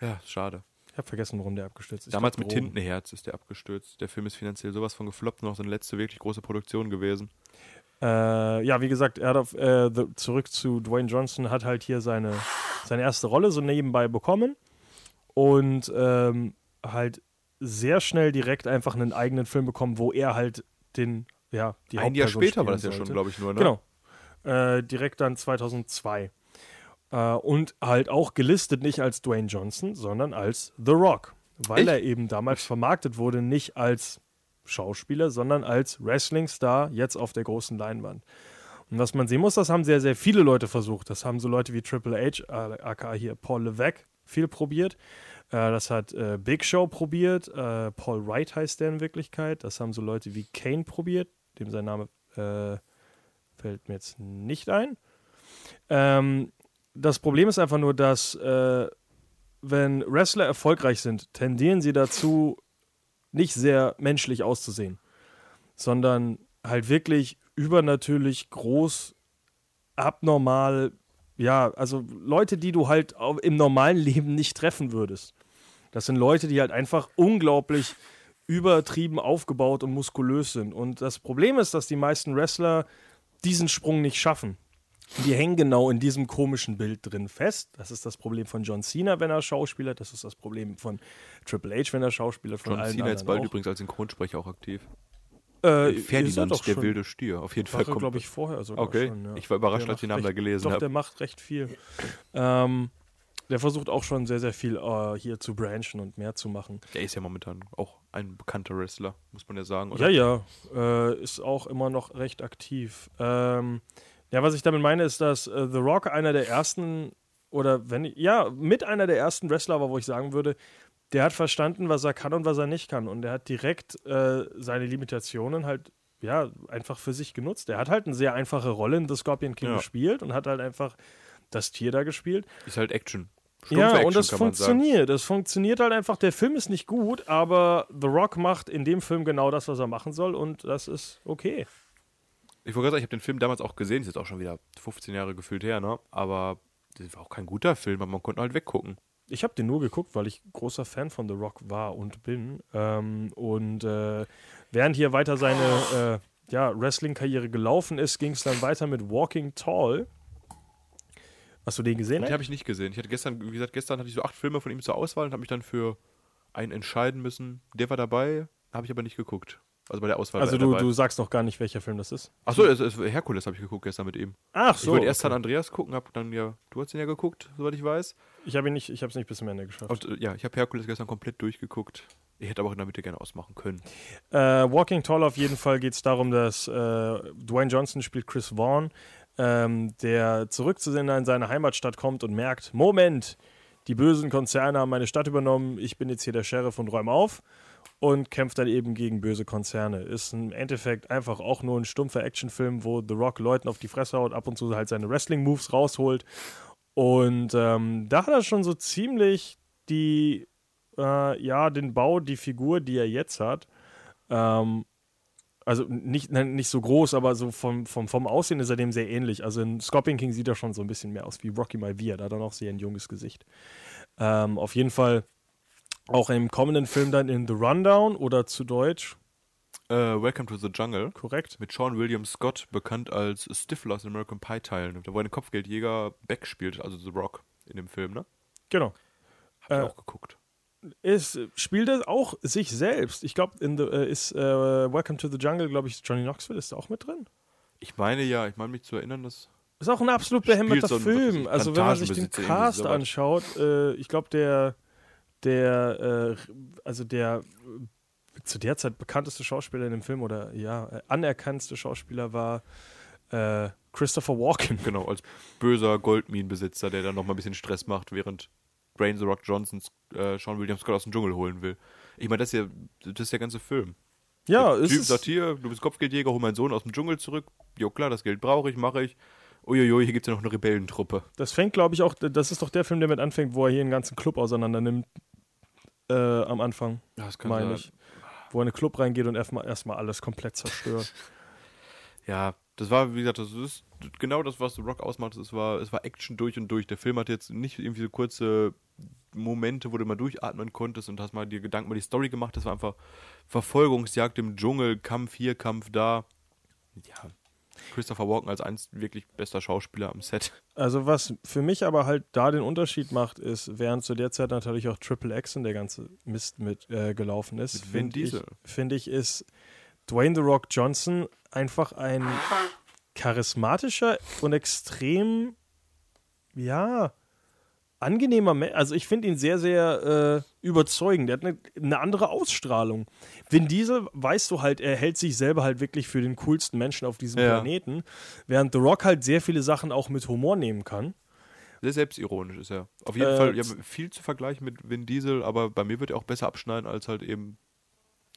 E: Ja, schade.
D: Ich habe vergessen, warum der abgestürzt ist.
E: Damals
D: glaub,
E: mit
D: Drogen.
E: Tintenherz ist der abgestürzt. Der Film ist finanziell sowas von gefloppt, noch seine letzte wirklich große Produktion gewesen.
D: Äh, ja, wie gesagt, er hat auf, äh, zurück zu Dwayne Johnson, hat halt hier seine, seine erste Rolle so nebenbei bekommen und ähm, halt sehr schnell direkt einfach einen eigenen Film bekommen, wo er halt den, ja, die
E: Ein Jahr später war das ja schon,
D: sollte.
E: glaube ich, nur, ne?
D: Genau. Äh, direkt dann 2002. Äh, und halt auch gelistet nicht als Dwayne Johnson, sondern als The Rock. Weil
E: Echt?
D: er eben damals vermarktet wurde, nicht als Schauspieler, sondern als Wrestling-Star jetzt auf der großen Leinwand. Und was man sehen muss, das haben sehr, sehr viele Leute versucht. Das haben so Leute wie Triple H, äh, aka hier Paul Levesque, viel probiert. Äh, das hat äh, Big Show probiert. Äh, Paul Wright heißt der in Wirklichkeit. Das haben so Leute wie Kane probiert. dem sein Name äh, fällt mir jetzt nicht ein. Ähm, das Problem ist einfach nur, dass äh, wenn Wrestler erfolgreich sind, tendieren sie dazu, nicht sehr menschlich auszusehen, sondern halt wirklich übernatürlich groß, abnormal, ja, also Leute, die du halt im normalen <laughs> Leben nicht treffen würdest. Das sind Leute, die halt einfach unglaublich übertrieben aufgebaut und muskulös sind. Und das Problem ist, dass die meisten Wrestler diesen Sprung nicht schaffen. Die hängen genau in diesem komischen Bild drin fest. Das ist das Problem von John Cena, wenn er Schauspieler. Das ist das Problem von Triple H, wenn er Schauspieler. Von
E: John
D: allen
E: Cena jetzt
D: anderen
E: bald
D: auch.
E: übrigens als Synchronsprecher auch aktiv.
D: Äh, ist er
E: Ferdinand, der wilde Stier. Auf jeden Fall kommt.
D: glaube ich, vorher sogar
E: Okay.
D: schon. Ja.
E: Ich war überrascht, als ich den Namen da gelesen
D: Doch,
E: habe.
D: der macht recht viel. Ähm, der versucht auch schon sehr, sehr viel äh, hier zu branchen und mehr zu machen.
E: Der ist ja momentan auch ein bekannter Wrestler, muss man ja sagen.
D: Ja,
E: Oder?
D: ja, äh, ist auch immer noch recht aktiv. Ähm, ja, was ich damit meine, ist, dass äh, The Rock einer der ersten, oder wenn, ja, mit einer der ersten Wrestler war, wo ich sagen würde, der hat verstanden, was er kann und was er nicht kann. Und der hat direkt äh, seine Limitationen halt, ja, einfach für sich genutzt. Der hat halt eine sehr einfache Rolle in The Scorpion King
E: Ja.
D: gespielt und hat halt einfach das Tier da gespielt.
E: Ist halt Action. Stumpfe
D: Ja,
E: Action,
D: und das funktioniert. Das funktioniert halt einfach. Der Film ist nicht gut, aber The Rock macht in dem Film genau das, was er machen soll und das ist okay.
E: Ich wollte gerade sagen, ich habe den Film damals auch gesehen, ist jetzt auch schon wieder 15 Jahre gefühlt her, ne? Aber das war auch kein guter Film, aber man konnte halt weggucken.
D: Ich habe den nur geguckt, weil ich großer Fan von The Rock war und bin. Ähm, und äh, während hier weiter seine äh, ja, Wrestling-Karriere gelaufen ist, ging es dann weiter mit Walking Tall. Hast du den gesehen?
E: Den habe ich nicht gesehen. Ich hatte gestern, wie gesagt, gestern hatte ich so acht Filme von ihm zur Auswahl und habe mich dann für einen entscheiden müssen. Der war dabei, habe ich aber nicht geguckt. Also bei der Auswahl
D: also du,
E: dabei.
D: du sagst noch gar nicht, welcher Film das ist.
E: Achso, es, es, Herkules habe ich geguckt gestern mit ihm.
D: Ach
E: ich
D: so.
E: wollte erst
D: okay.
E: San Andreas gucken, hab dann ja, du hast ihn ja geguckt, soweit ich weiß.
D: Ich habe nicht, ich habe es nicht bis zum Ende geschafft.
E: Und, ja, ich habe Herkules gestern komplett durchgeguckt. Ich hätte aber auch in der Mitte gerne ausmachen können.
D: Äh, Walking Tall auf jeden Fall geht es darum, dass äh, Dwayne Johnson spielt Chris Vaughn, ähm, der zurückzusehen in seine Heimatstadt kommt und merkt, Moment, die bösen Konzerne haben meine Stadt übernommen, ich bin jetzt hier der Sheriff und räume auf und kämpft dann eben gegen böse Konzerne. Ist im Endeffekt einfach auch nur ein stumpfer Actionfilm, wo The Rock Leuten auf die Fresse haut, ab und zu halt seine Wrestling-Moves rausholt. Und ähm, da hat er schon so ziemlich die, äh, ja, den Bau, die Figur, die er jetzt hat. Ähm, also nicht, nicht so groß, aber so vom, vom, vom Aussehen ist er dem sehr ähnlich. Also in Scorpion King sieht er schon so ein bisschen mehr aus wie Rocky Maivia. Da hat er noch sehr ein junges Gesicht. Ähm, auf jeden Fall auch im kommenden Film dann in The Rundown oder zu Deutsch,
E: Äh, Welcome to the Jungle.
D: korrekt?
E: Mit Sean William Scott, bekannt als Stifler aus den American Pie Teilen. Da wo ein Kopfgeldjäger Beck spielt, also The Rock in dem Film, ne?
D: Genau.
E: Hab ich
D: Äh,
E: auch geguckt.
D: Ist, spielt er auch sich selbst. Ich glaube, äh, ist äh, Welcome to the Jungle, glaube ich, Johnny Knoxville ist da auch mit drin.
E: Ich meine ja, ich meine mich zu erinnern, dass.
D: Ist auch ein absolut behämmerter
E: so
D: Film. Also wenn man sich den Cast anschaut, äh, ich glaube der, der, äh, also der äh, zu der Zeit bekannteste Schauspieler in dem Film oder ja äh, anerkannteste Schauspieler war äh, Christopher Walken. <laughs>
E: Genau, als böser Goldminenbesitzer, der dann nochmal ein bisschen Stress macht, während Brain the Rock Johnsons äh, Sean William Scott aus dem Dschungel holen will. Ich meine, das ist ja, das ist der ganze Film.
D: Ja,
E: der
D: es
E: Typ
D: ist,
E: sagt hier, du bist Kopfgeldjäger, hol meinen Sohn aus dem Dschungel zurück. Jo klar, das Geld brauche ich, mache ich. Uiuiui, hier gibt es ja noch eine Rebellentruppe.
D: das fängt, glaube ich, auch, das ist doch der Film, der mit anfängt, wo er hier einen ganzen Club auseinander nimmt. Äh, am Anfang,
E: Ja, das
D: meine ich. Wo er in einen Club reingeht und erstmal erstmal alles komplett zerstört. <laughs>
E: Ja, das war, wie gesagt, das ist genau das, was The Rock ausmacht. Es war, es war Action durch und durch. Der Film hat jetzt nicht irgendwie so kurze Momente, wo du mal durchatmen konntest und hast mal dir Gedanken über die Story gemacht. Das war einfach Verfolgungsjagd im Dschungel, Kampf hier, Kampf da. Ja, Christopher Walken als eins wirklich bester Schauspieler am Set.
D: Also was für mich aber halt da den Unterschied macht, ist, während zu der Zeit natürlich auch Triple X und der ganze Mist mit äh, gelaufen ist, finde ich, find ich, ist Dwayne The Rock Johnson einfach ein charismatischer und extrem, ja, angenehmer Mensch. Also ich finde ihn sehr, sehr äh, überzeugend. Der hat eine, eine andere Ausstrahlung. Vin Diesel, weißt du halt, er hält sich selber halt wirklich für den coolsten Menschen auf diesem
E: Ja.
D: Planeten, während The Rock halt sehr viele Sachen auch mit Humor nehmen kann.
E: Sehr selbstironisch ist er. Auf jeden
D: Äh,
E: Fall, ja, viel zu vergleichen mit Vin Diesel, aber bei mir wird er auch besser abschneiden als halt eben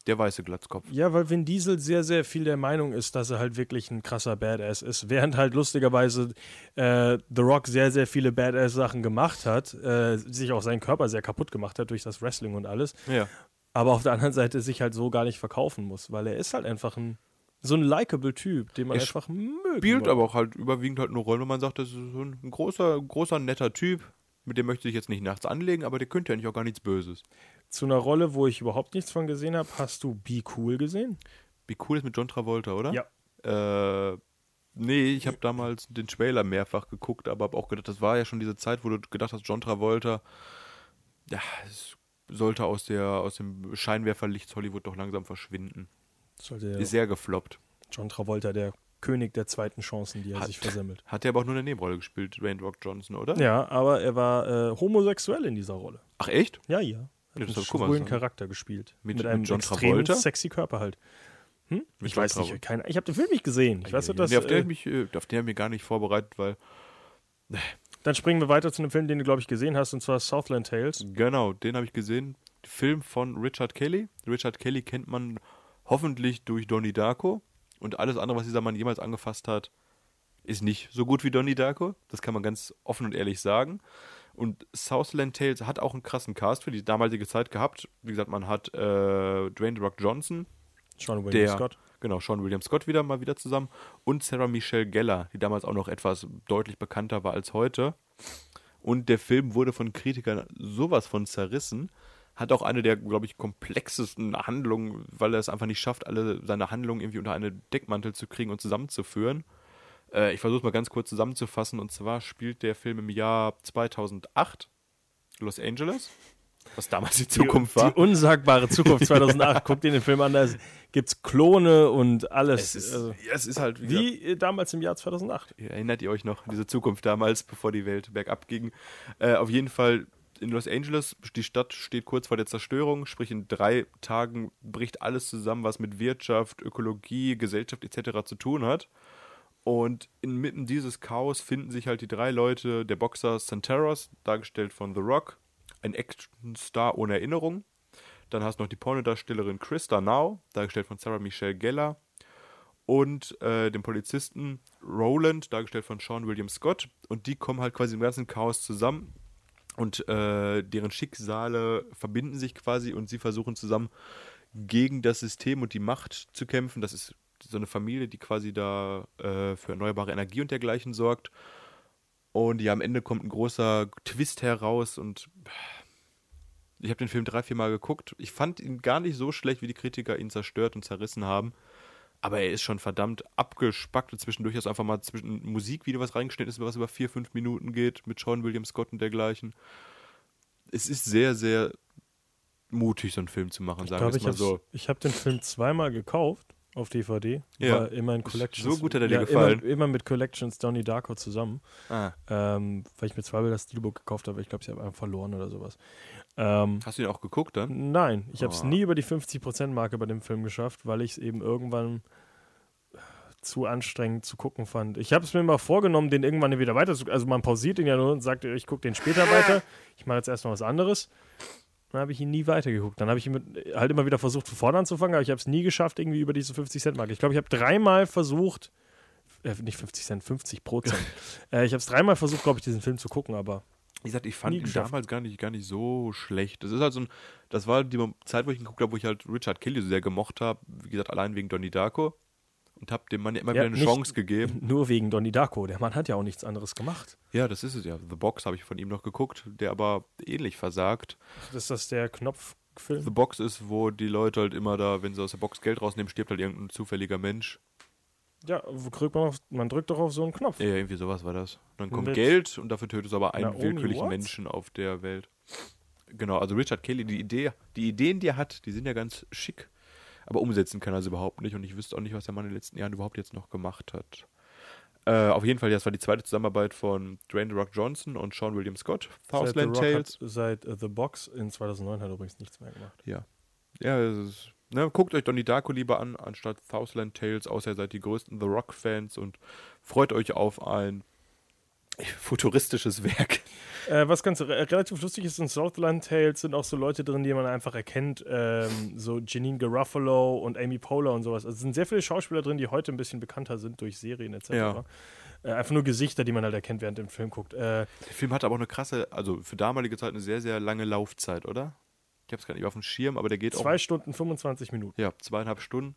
E: Der weiße Glatzkopf.
D: Ja, weil Vin Diesel sehr, sehr viel der Meinung ist, dass er halt wirklich ein krasser Badass ist. Während halt lustigerweise äh, The Rock sehr, sehr viele Badass-Sachen gemacht hat, äh, sich auch seinen Körper sehr kaputt gemacht hat durch das Wrestling und alles.
E: Ja.
D: Aber auf der anderen Seite sich halt so gar nicht verkaufen muss, weil er ist halt einfach ein so ein likable Typ, den man
E: Er
D: einfach mögen
E: Spielt aber auch halt überwiegend halt eine Rolle, wo man sagt, das ist so ein großer, großer, netter Typ. Mit dem möchte ich jetzt nicht nachts anlegen, aber der könnte ja nicht auch gar nichts Böses.
D: Zu einer Rolle, wo ich überhaupt nichts von gesehen habe, hast du Be Cool gesehen?
E: Wie cool ist mit John Travolta, oder?
D: Ja.
E: Äh, nee, ich habe damals den Trailer mehrfach geguckt, aber habe auch gedacht, das war ja schon diese Zeit, wo du gedacht hast, John Travolta, ja, es sollte aus, der, aus dem Scheinwerferlicht Hollywood doch langsam verschwinden.
D: Sollte
E: Ist sehr gefloppt.
D: John Travolta, der König der zweiten Chancen, die er
E: Hat-
D: sich versemmelt.
E: Hat er aber auch nur eine Nebenrolle gespielt, Dwayne Rock Johnson, oder?
D: Ja, aber er war äh, homosexuell in dieser Rolle.
E: Ach echt?
D: Ja, ja. Hat
E: Ja,
D: einen schwulen
E: so-
D: Charakter gespielt.
E: Mit-
D: Mit,
E: mit
D: einem
E: John
D: extrem
E: Travolta?
D: sexy Körper halt. Hm?
E: Mit
D: Ich weiß
E: Travolta.
D: nicht, keine, ich habe den Film nicht gesehen. Ich weiß nur, dass.
E: nee, auf, den
D: Äh,
E: ich mich, äh, auf den habe ich mich gar nicht vorbereitet, weil
D: dann springen wir weiter zu einem Film, den du, glaube ich, gesehen hast, und zwar Southland Tales.
E: Genau, den habe ich gesehen. Film von Richard Kelly. Richard Kelly kennt man hoffentlich durch Donnie Darko. Und alles andere, was dieser Mann jemals angefasst hat, ist nicht so gut wie Donnie Darko. Das kann man ganz offen und ehrlich sagen. Und Southland Tales hat auch einen krassen Cast für die damalige Zeit gehabt. Wie gesagt, man hat äh, Dwayne The Rock Johnson,
D: Sean William
E: der,
D: Scott.
E: genau, Sean William Scott wieder mal wieder zusammen und Sarah Michelle Gellar, die damals auch noch etwas deutlich bekannter war als heute. Und der Film wurde von Kritikern sowas von zerrissen. Hat auch eine der, glaube ich, komplexesten Handlungen, weil er es einfach nicht schafft, alle seine Handlungen irgendwie unter einen Deckmantel zu kriegen und zusammenzuführen. Äh, ich versuche es mal ganz kurz zusammenzufassen. Und zwar spielt der Film im Jahr 2008 Los Angeles, was damals die Zukunft
D: die,
E: war.
D: Die unsagbare Zukunft 2008. Guck dir den Film an, da gibt's Klone und alles.
E: es, ist,
D: also,
E: ja, es ist halt wie,
D: wie äh, damals im Jahr 2008.
E: Erinnert ihr euch noch an diese Zukunft damals, bevor die Welt bergab ging? Äh, auf jeden Fall in Los Angeles, die Stadt steht kurz vor der Zerstörung, sprich in drei Tagen bricht alles zusammen, was mit Wirtschaft, Ökologie, Gesellschaft etc. zu tun hat. Und inmitten dieses Chaos finden sich halt die drei Leute, der Boxer Santeros, dargestellt von The Rock, ein Actionstar ohne Erinnerung. Dann hast du noch die Pornodarstellerin Krista Now, dargestellt von Sarah Michelle Gellar, und äh, dem Polizisten Roland, dargestellt von Sean William Scott. Und die kommen halt quasi im ganzen Chaos zusammen und äh, deren Schicksale verbinden sich quasi und sie versuchen zusammen gegen das System und die Macht zu kämpfen. Das ist so eine Familie, die quasi da äh, für erneuerbare Energie und dergleichen sorgt. Und ja, am Ende kommt ein großer Twist heraus und ich habe den Film drei, vier Mal geguckt. Ich fand ihn gar nicht so schlecht, wie die Kritiker ihn zerstört und zerrissen haben. Aber er ist schon verdammt abgespackt und zwischendurch ist einfach mal zwischen Musikvideo, was reingeschnitten ist, was über vier, fünf Minuten geht, mit Sean William Scott und dergleichen. Es ist sehr, sehr mutig, so einen Film zu machen,
D: Ich
E: sagen wir mal
D: habe
E: so.
D: ich hab den Film zweimal gekauft auf DVD.
E: Ja.
D: War immer in Collections.
E: So gut hat er dir
D: ja,
E: gefallen.
D: Immer, immer mit Collections Donnie Darko zusammen.
E: Ah.
D: Ähm, weil ich mir zweimal das Steelbook gekauft habe. Ich glaube, sie haben einfach verloren oder sowas. Ähm,
E: Hast du ihn auch geguckt dann?
D: Nein, ich habe es
E: Oh.
D: nie über die 50%-Marke bei dem Film geschafft, weil ich es eben irgendwann zu anstrengend zu gucken fand. Ich habe es mir mal vorgenommen, den irgendwann wieder weiter zu Also man pausiert ihn ja nur und sagt, ich gucke den später weiter. Ich mache jetzt erstmal was anderes. Dann habe ich ihn nie weitergeguckt. Dann habe ich mit, halt immer wieder versucht, von vorne anzufangen, aber ich habe es nie geschafft, irgendwie über diese 50-Cent-Marke. Ich glaube, ich habe dreimal versucht, äh, nicht 50 Cent, 50 Prozent. <laughs> äh, ich habe es dreimal versucht, glaube ich, diesen Film zu gucken, aber
E: Wie gesagt, ich fand ihn
D: geschafft.
E: damals gar nicht, gar nicht so schlecht. Das ist halt so ein, das war die Zeit, wo ich ihn geguckt habe, wo ich halt Richard Kelly so sehr gemocht habe. Wie gesagt, allein wegen Donnie Darko. Und habe dem Mann ja immer
D: Ja,
E: wieder eine Chance gegeben. <laughs>
D: nur wegen Donnie Darko. Der Mann hat ja auch nichts anderes gemacht.
E: Ja, das ist es ja. The Box habe ich von ihm noch geguckt, der aber ähnlich versagt.
D: Ist das der Knopffilm?
E: The Box ist, wo die Leute halt immer da, wenn sie aus der Box Geld rausnehmen, stirbt halt irgendein zufälliger Mensch.
D: Ja, drückt man, auf, man drückt doch auf so einen Knopf.
E: Ja, irgendwie sowas war das. Dann kommt
D: Mit
E: Geld und dafür tötest du aber einen
D: Naomi
E: willkürlichen
D: Watts?
E: Menschen auf der Welt. Genau, also Richard Kelly, die Idee, die Ideen, die er hat, die sind ja ganz schick. Aber umsetzen kann er sie überhaupt nicht und ich wüsste auch nicht, was der Mann in den letzten Jahren überhaupt jetzt noch gemacht hat. Äh, auf jeden Fall, das war die zweite Zusammenarbeit von Dwayne The Rock Johnson und Sean William Scott.
D: Seit The,
E: Southland
D: Rock
E: Tales.
D: seit äh, The Box in 2009 hat er übrigens nichts mehr gemacht.
E: Ja. Ja, es ist, ne, guckt euch Donnie Darko lieber an, anstatt Southland Tales, außer ihr seid die größten The Rock-Fans und freut euch auf ein Futuristisches Werk.
D: Äh, was ganz re relativ lustig ist, in Southland Tales sind auch so Leute drin, die man einfach erkennt, ähm, so Janine Garofalo und Amy Poehler und sowas. Also es sind sehr viele Schauspieler drin, die heute ein bisschen bekannter sind durch Serien etc.
E: Ja.
D: Äh, einfach nur Gesichter, die man halt erkennt, während dem Film guckt. Äh,
E: Der Film hat aber auch eine krasse, also für damalige Zeit eine sehr, sehr lange Laufzeit, oder? Ich habe es gar nicht auf dem Schirm, aber der geht
D: zwei
E: auch.
D: Stunden 25 Minuten.
E: Ja, zweieinhalb Stunden.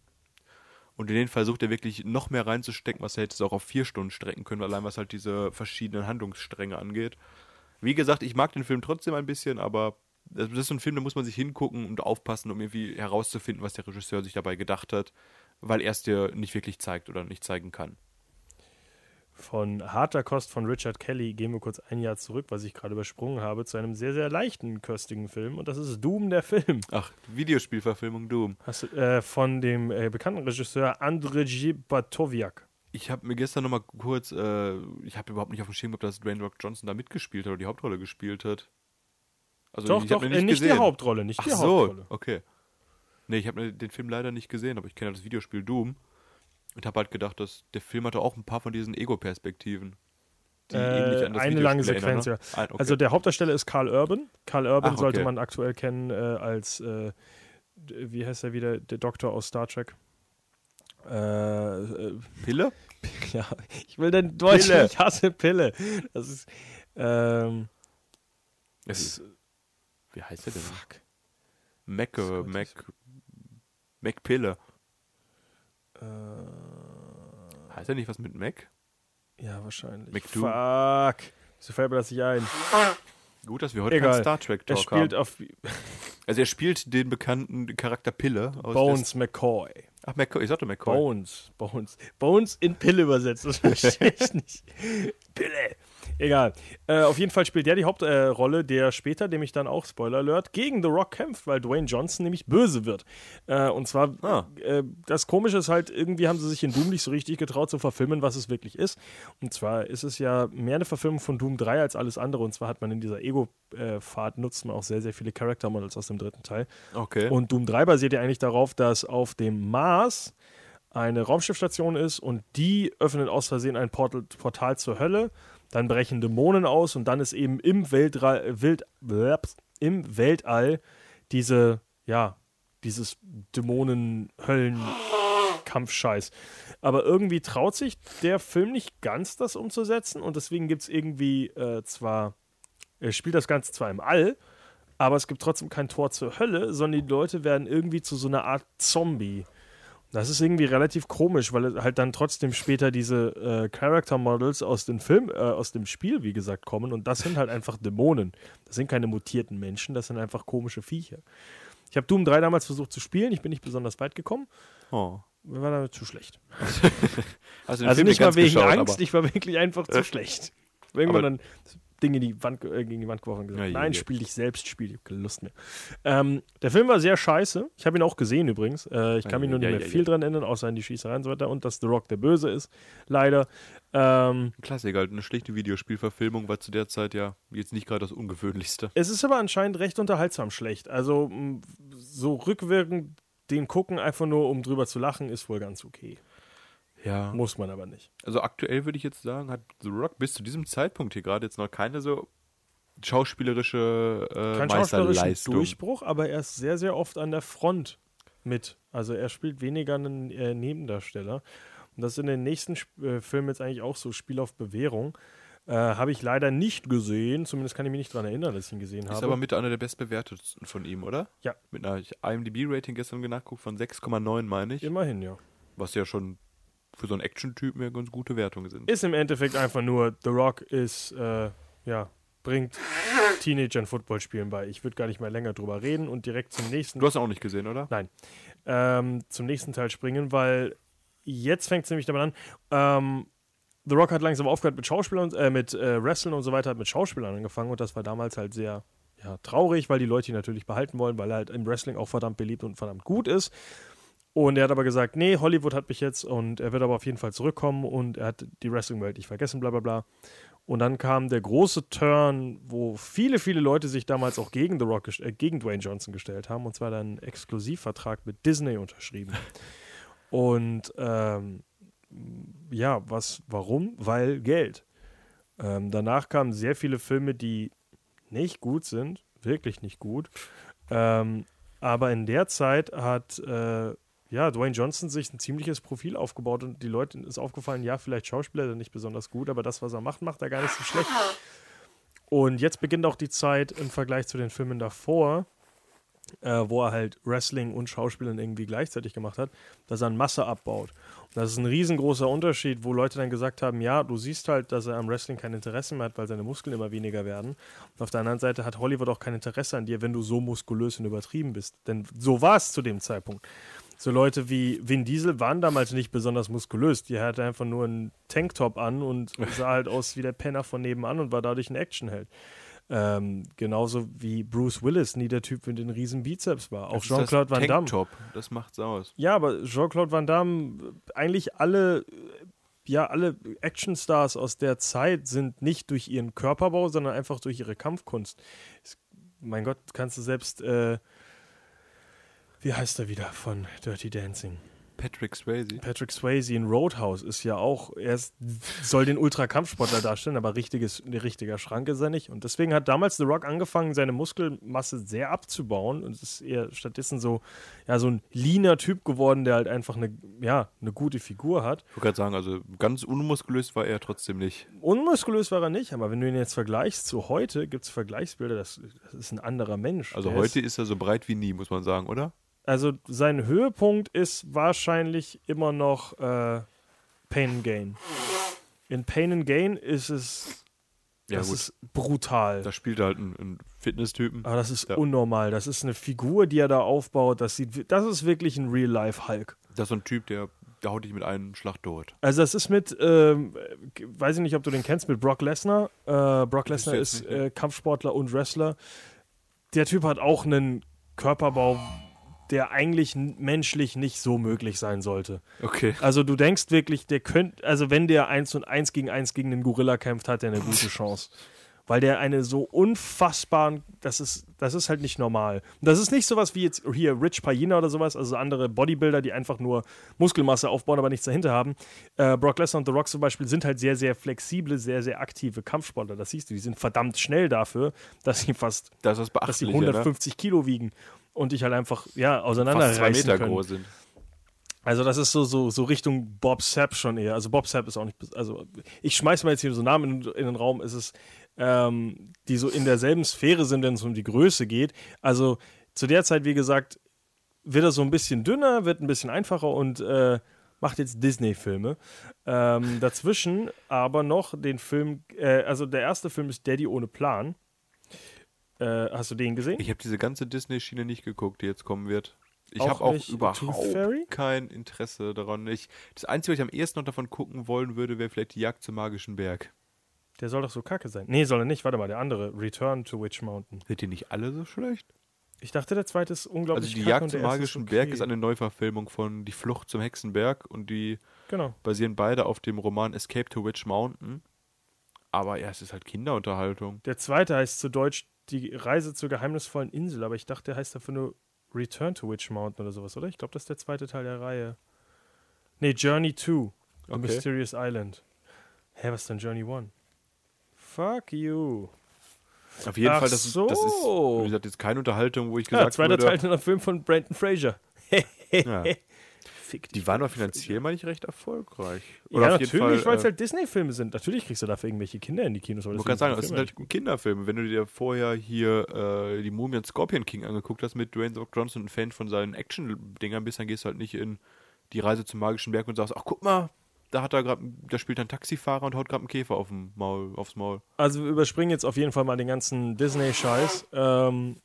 E: Und in den versucht er wirklich noch mehr reinzustecken, was er es auch auf vier Stunden strecken können, allein was halt diese verschiedenen Handlungsstränge angeht. Wie gesagt, ich mag den Film trotzdem ein bisschen, aber das ist so ein Film, da muss man sich hingucken und aufpassen, um irgendwie herauszufinden, was der Regisseur sich dabei gedacht hat, weil er es dir nicht wirklich zeigt oder nicht zeigen kann.
D: Von harter Kost von Richard Kelly gehen wir kurz ein Jahr zurück, was ich gerade übersprungen habe, zu einem sehr, sehr leichten, köstigen Film. Und das ist Doom, der Film.
E: Ach, Videospielverfilmung Doom.
D: Hast äh, von dem äh, bekannten Regisseur Andrzej Batowiak.
E: Ich habe mir gestern nochmal kurz, äh, ich habe überhaupt nicht auf dem Schirm gehabt, dass Dwayne Rock Johnson da mitgespielt hat oder die Hauptrolle gespielt hat. Also
D: Doch,
E: ich
D: doch, äh, nicht die
E: gesehen.
D: Hauptrolle, nicht
E: Ach
D: die
E: so,
D: Hauptrolle.
E: okay. Nee, ich habe den Film leider nicht gesehen, aber ich kenne das Videospiel Doom und habe halt gedacht, dass der Film hatte auch ein paar von diesen Ego-Perspektiven. die ähnlich
D: Äh, eine lange Sequenz, ja.
E: ne? Ein, okay.
D: Also der Hauptdarsteller ist Carl Urban. Carl Urban
E: Ach,
D: sollte
E: okay.
D: man aktuell kennen äh, als, äh, wie heißt er wieder, der Doktor aus Star Trek. Äh, äh,
E: Pille? <laughs>
D: ja, ich will den Deutsch,
E: Pille.
D: ich hasse Pille. Das ist, ähm,
E: Es wie heißt der denn?
D: fuck.
E: Mac, äh, Mac, Mac Pille.
D: Äh,
E: Heißt er nicht was mit Mac?
D: ja, wahrscheinlich.
E: McDoom.
D: Fuck. Wieso fällt mir das nicht ein?
E: Gut, dass wir heute
D: Egal.
E: keinen Star Trek
D: Er
E: Talk
D: spielt
E: haben.
D: auf
E: Also er spielt den bekannten Charakter Pille aus
D: Bones McCoy.
E: Ach, McCoy, ich sagte McCoy.
D: Bones, Bones. Bones in Pille übersetzt, das verstehe <laughs> ich nicht. Pille. Egal. Äh, auf jeden Fall spielt der die Hauptrolle, äh, der später, dem ich dann auch Spoiler Alert, gegen The Rock kämpft, weil Dwayne Johnson nämlich böse wird. Äh, und zwar,
E: Ah.
D: äh, das Komische ist halt, irgendwie haben sie sich in Doom nicht so richtig getraut zu verfilmen, was es wirklich ist. Und zwar ist es ja mehr eine Verfilmung von Doom 3 als alles andere. Und zwar hat man in dieser Ego-Fahrt nutzt man auch sehr, sehr viele Character Models aus dem dritten Teil.
E: Okay.
D: Und Doom 3 basiert ja eigentlich darauf, dass auf dem Mars eine Raumschiffstation ist und die öffnet aus Versehen ein Portal, Portal zur Hölle. Dann brechen Dämonen aus und dann ist eben im, Weltra Wild im Weltall diese, ja, dieses Dämonen-Höllen-Kampfscheiß. Aber irgendwie traut sich der Film nicht ganz, das umzusetzen und deswegen gibt es irgendwie äh, zwar, er spielt das Ganze zwar im All, aber es gibt trotzdem kein Tor zur Hölle, sondern die Leute werden irgendwie zu so einer Art Zombie. Das ist irgendwie relativ komisch, weil halt dann trotzdem später diese äh, Character Models aus dem Film, äh, aus dem Spiel, wie gesagt, kommen und das sind halt einfach Dämonen. Das sind keine mutierten Menschen, das sind einfach komische Viecher. Ich habe Doom 3 damals versucht zu spielen, ich bin nicht besonders weit gekommen,
E: oh.
D: mir war damit zu schlecht. <laughs> Also
E: Film
D: nicht mal wegen
E: geschaut,
D: Angst, ich war wirklich einfach zu schlecht. Irgendwann dann Dinge in die Wand, äh, gegen die Wand geworfen und gesagt,
E: Ja,
D: nein,
E: je.
D: spiel dich selbst, spiel, ich hab keine Lust mehr. Ähm, der Film war sehr scheiße. Ich habe ihn auch gesehen übrigens. Äh, ich kann mich nur nicht mehr viel dran erinnern, außer an die Schießereien und so weiter und dass The Rock der Böse ist, leider. Ähm,
E: Klassiker, halt eine schlechte Videospielverfilmung war zu der Zeit ja jetzt nicht gerade das Ungewöhnlichste.
D: es ist aber anscheinend recht unterhaltsam schlecht. Also so rückwirkend den gucken, einfach nur um drüber zu lachen, ist wohl ganz okay.
E: Ja.
D: Muss man aber nicht.
E: Also aktuell würde ich jetzt sagen, hat The Rock bis zu diesem Zeitpunkt hier gerade jetzt noch keine so schauspielerische äh,
D: Kein schauspielerischen
E: Meisterleistung.
D: Durchbruch, aber er ist sehr, sehr oft an der Front mit. Also er spielt weniger einen äh, Nebendarsteller. Und das ist in den nächsten Sp äh, Filmen jetzt eigentlich auch so Spiel auf Bewährung. Äh, habe ich leider nicht gesehen, zumindest kann ich mich nicht daran erinnern, dass ich ihn gesehen
E: Ist
D: habe.
E: aber mit einer der bestbewertetsten von ihm, oder?
D: Ja.
E: Mit einer IMDb-Rating gestern nachguckt von 6,9, meine ich.
D: Immerhin, ja.
E: Was ja schon für so einen Action-Typen ja ganz gute Wertungen sind.
D: Ist im Endeffekt einfach nur, The Rock ist, äh, ja, bringt Teenagern Football spielen bei. Ich würde gar nicht mehr länger drüber reden und direkt zum nächsten
E: Du hast ihn auch nicht gesehen, oder?
D: Nein. Ähm, zum nächsten Teil springen, weil jetzt fängt es nämlich damit an. Ähm, The Rock hat langsam aufgehört mit Schauspielern, äh, mit äh, Wrestling und so weiter, hat mit Schauspielern angefangen und das war damals halt sehr ja, traurig, weil die Leute ihn natürlich behalten wollen, weil er halt im Wrestling auch verdammt beliebt und verdammt gut ist. Und er hat aber gesagt, nee, Hollywood hat mich jetzt und er wird aber auf jeden Fall zurückkommen und er hat die Wrestling-Welt nicht vergessen, bla bla bla. Und dann kam der große Turn, wo viele, viele Leute sich damals auch gegen The Rock, äh, gegen Dwayne Johnson gestellt haben. Und zwar dann einen Exklusivvertrag mit Disney unterschrieben. <laughs> Und ähm, ja, was, warum? Weil Geld. Ähm, danach kamen sehr viele Filme, die nicht gut sind, wirklich nicht gut. Ähm, aber in der Zeit hat äh, ja, Dwayne Johnson sich ein ziemliches Profil aufgebaut und die Leuten ist aufgefallen, ja, vielleicht Schauspieler er nicht besonders gut, aber das, was er macht, macht er gar nicht so schlecht. Und jetzt beginnt auch die Zeit im Vergleich zu den Filmen davor, äh, wo er halt Wrestling und Schauspielern irgendwie gleichzeitig gemacht hat, dass er an Masse abbaut. Und das ist ein riesengroßer Unterschied, wo Leute dann gesagt haben, ja, du siehst halt, dass er am Wrestling kein Interesse mehr hat, weil seine Muskeln immer weniger werden. Und auf der anderen Seite hat Hollywood auch kein Interesse an dir, wenn du so muskulös und übertrieben bist. Denn so war es zu dem Zeitpunkt. So Leute wie Vin Diesel waren damals nicht besonders muskulös. Die hatte einfach nur einen Tanktop an und <laughs> sah halt aus wie der Penner von nebenan und war dadurch ein Actionheld. Ähm, genauso wie Bruce Willis nie der Typ mit den riesen Bizeps war. Auch Jean-Claude Van Damme.
E: Tanktop, das macht's aus.
D: Ja, aber Jean-Claude Van Damme, eigentlich alle, ja, alle Actionstars aus der Zeit sind nicht durch ihren Körperbau, sondern einfach durch ihre Kampfkunst. Mein Gott, kannst du selbst, äh, wie heißt er wieder von Dirty Dancing?
E: Patrick Swayze.
D: Patrick Swayze in Roadhouse ist ja auch, er ist, soll den Ultrakampfsportler darstellen, aber richtiges, ein richtiger Schrank ist er nicht. Und deswegen hat damals The Rock angefangen, seine Muskelmasse sehr abzubauen und ist eher stattdessen so, ja, so ein leaner Typ geworden, der halt einfach eine, ja, eine gute Figur hat.
E: Ich wollte gerade sagen, also ganz unmuskulös war er trotzdem nicht.
D: Unmuskulös war er nicht, aber wenn du ihn jetzt vergleichst zu heute, gibt es Vergleichsbilder, das, das ist ein anderer Mensch.
E: Also
D: Der
E: heute
D: ist,
E: ist er so breit wie nie, muss man sagen, oder?
D: Also sein Höhepunkt ist wahrscheinlich immer noch äh, Pain and Gain. In Pain and Gain ist es
E: Ja,
D: das
E: gut.
D: ist brutal.
E: Da spielt er halt einen, einen Fitness-Typen.
D: aber das ist
E: Ja.
D: unnormal. Das ist eine Figur, die er da aufbaut. Das, sieht, das ist wirklich ein Real-Life-Hulk.
E: Das ist so ein Typ, der, der haut dich mit einem Schlag tot.
D: Also das ist mit, ähm, äh, weiß ich nicht, ob du den kennst, mit Brock Lesnar. Äh, Brock
E: ist
D: Lesnar ist
E: nicht, ne?
D: äh, Kampfsportler und Wrestler. Der Typ hat auch einen Körperbau, der eigentlich menschlich nicht so möglich sein sollte.
E: Okay.
D: Also du denkst wirklich, der könnte, also wenn der 1 und 1 gegen 1 gegen den Gorilla kämpft, hat er eine gute Chance. Weil der eine so unfassbaren, das ist, das ist halt nicht normal. Und Das ist nicht sowas wie jetzt hier Rich Payina oder sowas, also andere Bodybuilder, die einfach nur Muskelmasse aufbauen, aber nichts dahinter haben. Äh, Brock Lesnar und The Rock zum Beispiel sind halt sehr, sehr flexible, sehr, sehr aktive Kampfsportler. Das siehst du, die sind verdammt schnell dafür, dass sie fast,
E: Das
D: dass sie
E: beachtlich.
D: 150 Kilo wiegen und dich halt einfach, ja,
E: ne? Fast zwei
D: auseinanderreißen
E: Meter
D: können.
E: groß sind.
D: Also das ist so, so, so Richtung Bob Sapp schon eher. Also Bob Sapp ist auch nicht, also ich schmeiß mal jetzt hier so Namen in, in den Raum, ist es, ähm, die so in derselben Sphäre sind, wenn es um die Größe geht. Also zu der Zeit, wie gesagt, wird er so ein bisschen dünner, wird ein bisschen einfacher und äh, macht jetzt Disney-Filme. Ähm, dazwischen aber noch den Film, äh, also der erste Film ist Daddy ohne Plan. Äh, hast du den gesehen?
E: Ich habe diese ganze Disney-Schiene nicht geguckt, die jetzt kommen wird. Ich habe auch überhaupt kein Interesse daran. Ich, das Einzige, was ich am ehesten noch davon gucken wollen würde, wäre vielleicht die Jagd zum magischen Berg.
D: Der soll doch so kacke sein. Nee, soll er nicht. Warte mal, der andere. Return to Witch Mountain.
E: Sind die nicht alle so schlecht?
D: Ich dachte, der zweite ist unglaublich
E: Also die Jagd zum magischen
D: okay.
E: Berg ist eine Neuverfilmung von Die Flucht zum Hexenberg und die
D: Genau.
E: basieren beide auf dem Roman Escape to Witch Mountain. Aber ja, es ist halt Kinderunterhaltung.
D: Der zweite heißt zu Deutsch Die Reise zur geheimnisvollen Insel, aber ich dachte, der heißt dafür nur Return to Witch Mountain oder sowas, oder? Ich glaube, das ist der zweite Teil der Reihe. Nee, Journey 2. The
E: Okay.
D: Mysterious Island. Hä, was ist denn Journey 1? Fuck you.
E: Auf jeden
D: Ach
E: Fall, das, ist- das ist,
D: so.
E: wie gesagt, jetzt keine Unterhaltung, wo ich
D: Ja,
E: gesagt
D: zweiter
E: würde,
D: Teil in einem Film von Brandon Fraser.
E: Ja. <laughs>
D: Fick
E: die waren aber finanziell, meine ich, recht erfolgreich.
D: Ja,
E: auf
D: natürlich, weil es
E: äh,
D: halt Disney-Filme sind. Natürlich kriegst du dafür irgendwelche Kinder in die Kinos.
E: Ich gerade sagen, das sind halt Kinderfilme. Wenn du dir vorher hier äh, die Mumie und Scorpion King angeguckt hast mit Dwayne Rock Johnson, ein Fan von seinen Action-Dingern bist, dann gehst du halt nicht in die Reise zum magischen Berg und sagst, ach guck mal, da hat er gerade, da spielt ein Taxifahrer und haut gerade einen Käfer auf Maul, aufs Maul.
D: Also wir überspringen jetzt auf jeden Fall mal den ganzen Disney-Scheiß. Ähm,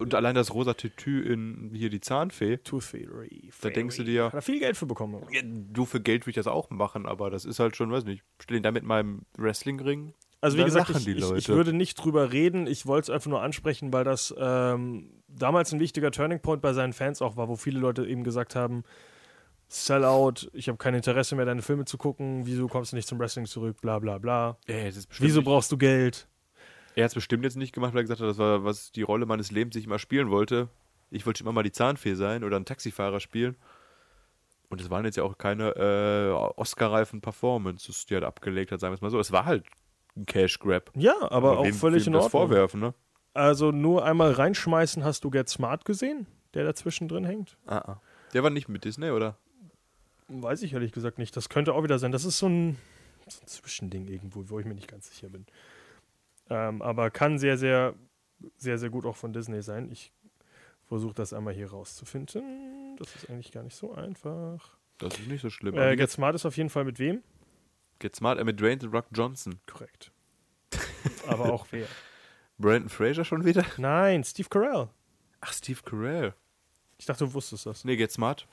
E: Und allein das rosa Tütü in hier die Zahnfee,
D: Tooth Fairy.
E: Da denkst du dir-
D: Hat er viel Geld für bekommen.
E: ja, du für Geld würde ich das auch machen, aber das ist halt schon, weiß nicht, stell ihn da mit meinem Wrestling-Ring.
D: Also wie gesagt, ich,
E: die
D: ich, ich würde nicht drüber reden. Ich wollte es einfach nur ansprechen, weil das ähm, damals ein wichtiger Turning Point bei seinen Fans auch war, wo viele Leute eben gesagt haben, Sellout, ich habe kein Interesse mehr, deine Filme zu gucken, wieso kommst du nicht zum Wrestling zurück, bla bla bla.
E: Ja, es ist bestimmt
D: Wieso brauchst du Geld?
E: Er hat es bestimmt jetzt nicht gemacht, weil er gesagt hat, das war was die Rolle meines Lebens, die ich immer spielen wollte. Ich wollte schon immer mal die Zahnfee sein oder einen Taxifahrer spielen. Und es waren jetzt ja auch keine äh, Oscar-reifen Performances, die er halt abgelegt hat, sagen wir es mal so. Es war halt ein Cash Grab.
D: Ja, aber auch
E: wem-
D: völlig
E: wem
D: in
E: das
D: Ordnung.
E: vorwerfen, ne?
D: Also nur einmal reinschmeißen, hast du Get Smart gesehen, der dazwischen drin hängt?
E: Ah, ah. Der war nicht mit Disney, oder?
D: Weiß ich ehrlich gesagt nicht. Das könnte auch wieder sein. Das ist so ein, so ein Zwischending irgendwo, wo ich mir nicht ganz sicher bin. Ähm, aber kann sehr, sehr, sehr, sehr gut auch von Disney sein. Ich versuche das einmal hier rauszufinden. Das ist eigentlich gar nicht so einfach.
E: Das ist nicht so schlimm.
D: Äh, Get Smart ist auf jeden Fall mit wem?
E: Get Smart, äh, mit Dwayne The Rock Johnson.
D: Korrekt. Aber auch wer? <laughs>
E: Brandon Fraser schon wieder?
D: Nein, Steve Carell.
E: Ach, Steve Carell.
D: Ich dachte, du wusstest das.
E: Nee, Get Smart.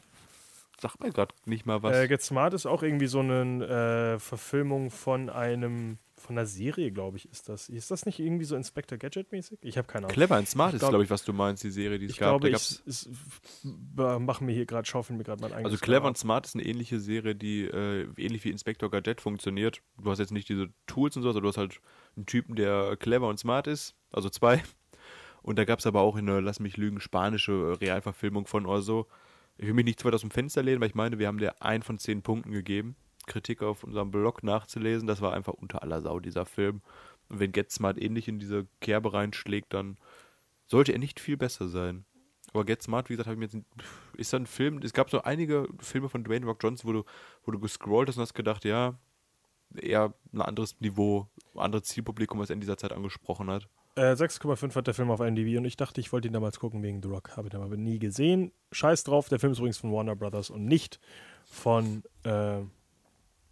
E: Sagt mir gerade nicht mal was.
D: Äh, Get Smart ist auch irgendwie so eine äh, Verfilmung von einem, von einer Serie, glaube ich, ist das. Ist das nicht irgendwie so Inspector Gadget-mäßig? Ich habe keine Ahnung.
E: Clever and Smart
D: Ich
E: ist,
D: glaub-
E: glaube ich, was du meinst, die Serie, die es
D: Ich
E: gab.
D: glaube, ich b- machen mir hier gerade, schaufeln mir gerade mein eigenes.
E: also Clever and Smart ist eine ähnliche Serie, die äh, ähnlich wie Inspector Gadget funktioniert. Du hast jetzt nicht diese Tools und so, sondern du hast halt einen Typen, der clever und smart ist. Also zwei. Und da gab es aber auch eine, lass mich lügen, spanische Realverfilmung von oder so. Ich will mich nicht zu weit aus dem Fenster lehnen, weil ich meine, wir haben der ein von zehn Punkten gegeben. Kritik auf unserem Blog nachzulesen. Das war einfach unter aller Sau, dieser Film. Und wenn Get Smart ähnlich in diese Kerbe reinschlägt, dann sollte er nicht viel besser sein. Aber Get Smart, wie gesagt, habe ich mir jetzt, ist dann ein Film, es gab so einige Filme von Dwayne Rock Johnson, wo du, wo du gescrollt hast und hast gedacht, ja, eher ein anderes Niveau, ein anderes Zielpublikum, was er in dieser Zeit angesprochen hat.
D: Äh, 6,5 hat der Film auf IMDb und ich dachte, ich wollte ihn damals gucken wegen The Rock. Habe ihn aber nie gesehen. Scheiß drauf, der Film ist übrigens von Warner Brothers und nicht von. Äh,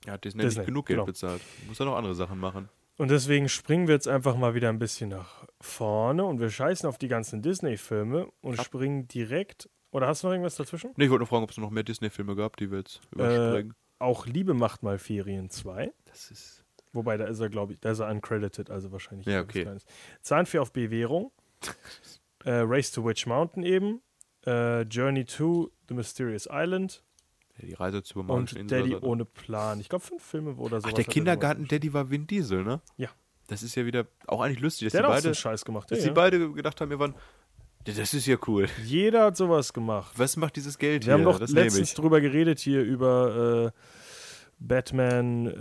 E: Er hat Disney,
D: Disney,
E: nicht genug Geld
D: genau.
E: bezahlt. Muss er noch andere Sachen machen.
D: und deswegen springen wir jetzt einfach mal wieder ein bisschen nach vorne und wir scheißen auf die ganzen Disney-Filme und
E: Ab.
D: springen direkt. Oder hast du noch irgendwas dazwischen?
E: Nee, ich wollte nur fragen, ob es noch mehr Disney-Filme gab, die wir jetzt überspringen.
D: Auch Liebe macht mal Ferien 2.
E: das ist.
D: Wobei, da ist er, glaube ich, da ist er uncredited, also wahrscheinlich.
E: Ja, okay.
D: Zahnfee auf Bewährung. <laughs> äh, Race to Witch Mountain eben. Äh, Journey to the Mysterious Island.
E: Die Reise zur
D: Und
E: magischen Insel.
D: Daddy
E: oder so.
D: ohne Plan. Ich glaube, fünf Filme oder so.
E: Ach, der Kindergarten-Daddy war Vin Diesel, ne?
D: Ja.
E: Das ist ja wieder auch eigentlich lustig, dass
D: Der
E: die
D: so
E: beide,
D: einen Scheiß gemacht.
E: dass
D: Ja,
E: die
D: ja.
E: beide gedacht haben, wir waren, das ist ja cool.
D: Jeder hat sowas gemacht.
E: Was macht dieses Geld
D: Wir
E: hier?
D: haben doch
E: das
D: letztens drüber geredet hier über äh, Batman. Äh,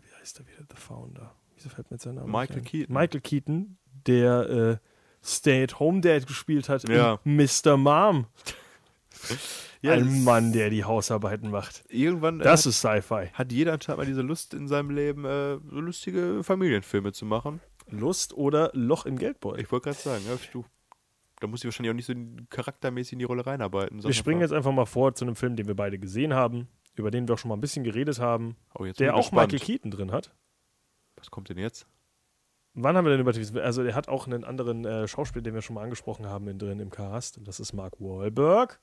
D: wie heißt der wieder? The Founder. Wieso fällt mir jetzt sein Name?
E: Michael? Keaton.
D: Michael Keaton, der äh, Stay-at-Home-Dad gespielt hat
E: Ja.
D: in Mr. Mom. <laughs>
E: Ja,
D: Ein Mann, der die Hausarbeiten macht.
E: Irgendwann äh,
D: Das
E: hat,
D: ist Sci-Fi.
E: hat jeder anscheinend mal diese Lust in seinem Leben, äh, so lustige Familienfilme zu machen.
D: Lust oder Loch im Geldbeutel.
E: Ich wollte gerade sagen, ja, du, da muss ich wahrscheinlich auch nicht so charaktermäßig in die Rolle reinarbeiten.
D: Wir springen jetzt einfach mal vor zu einem Film, den wir beide gesehen haben, über den wir auch schon mal ein bisschen geredet haben,
E: Oh,
D: der auch
E: gespannt.
D: Michael Keaton drin hat.
E: Was kommt denn jetzt?
D: Wann haben wir denn über diesen, also der hat auch einen anderen äh, Schauspieler, den wir schon mal angesprochen haben, in, drin im Cast, und das ist Mark Wahlberg.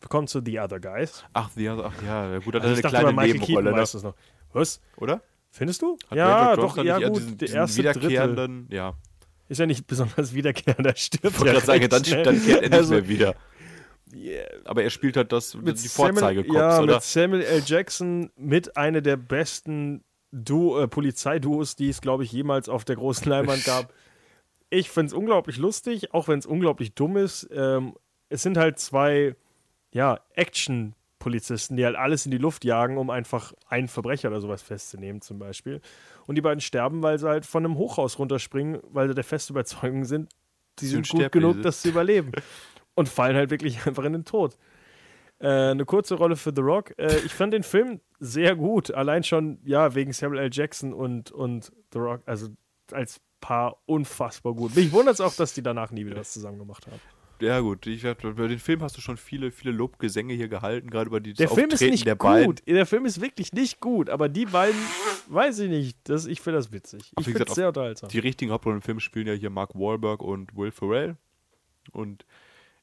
D: Wir kommen zu The Other Guys.
E: Ach, die, ach ja, gut, hat
D: Also
E: er eine kleine
D: Michael Keaton
E: Nebenrolle, ne?
D: du es noch. Was?
E: oder?
D: Findest du?
E: Hat
D: ja, doch, ja gut,
E: diesen,
D: der erste Drittel
E: wiederkehrenden, ja.
D: ist ja nicht besonders wiederkehrender stirbt.
E: Ich wollte gerade sagen, dann,
D: schnell.
E: dann kehrt er nicht
D: Also,
E: mehr wieder.
D: yeah,
E: Aber er spielt halt das,
D: mit
E: die
D: Samuel-
E: Vorzeigekops,
D: ja,
E: oder?
D: mit Samuel L. Jackson mit einer der besten Duo, äh, Polizeiduos, die es, glaube ich, jemals auf der großen Leinwand gab. Ich finde es unglaublich lustig, auch wenn es unglaublich dumm ist. Ähm, es sind halt zwei, ja, Action-Polizisten, die halt alles in die Luft jagen, um einfach einen Verbrecher oder sowas festzunehmen, zum Beispiel. Und die beiden sterben, weil sie halt von einem Hochhaus runterspringen, weil sie der festen Überzeugung sind, sie
E: Sie
D: sind gut genug, dass sie überleben. <laughs> Und fallen halt wirklich einfach in den Tod. Äh, eine kurze Rolle für The Rock. Äh, ich fand den Film sehr gut. Allein schon, ja, wegen Samuel L. Jackson und, und The Rock. Also als Paar unfassbar gut. Mich wundert es auch, dass die danach nie wieder was zusammen gemacht haben.
E: Ja, gut. Ich, über den Film hast du schon viele, viele Lobgesänge hier gehalten, gerade über die
D: Der Film ist
E: Auftreten
D: nicht
E: der
D: gut.
E: beiden.
D: Der Film ist wirklich nicht gut. Aber die beiden, weiß ich nicht. Das, ich finde das witzig. Ich finde es sehr unterhaltsam.
E: Die richtigen Hauptrollen im Film spielen ja hier Mark Wahlberg und Will Ferrell. Und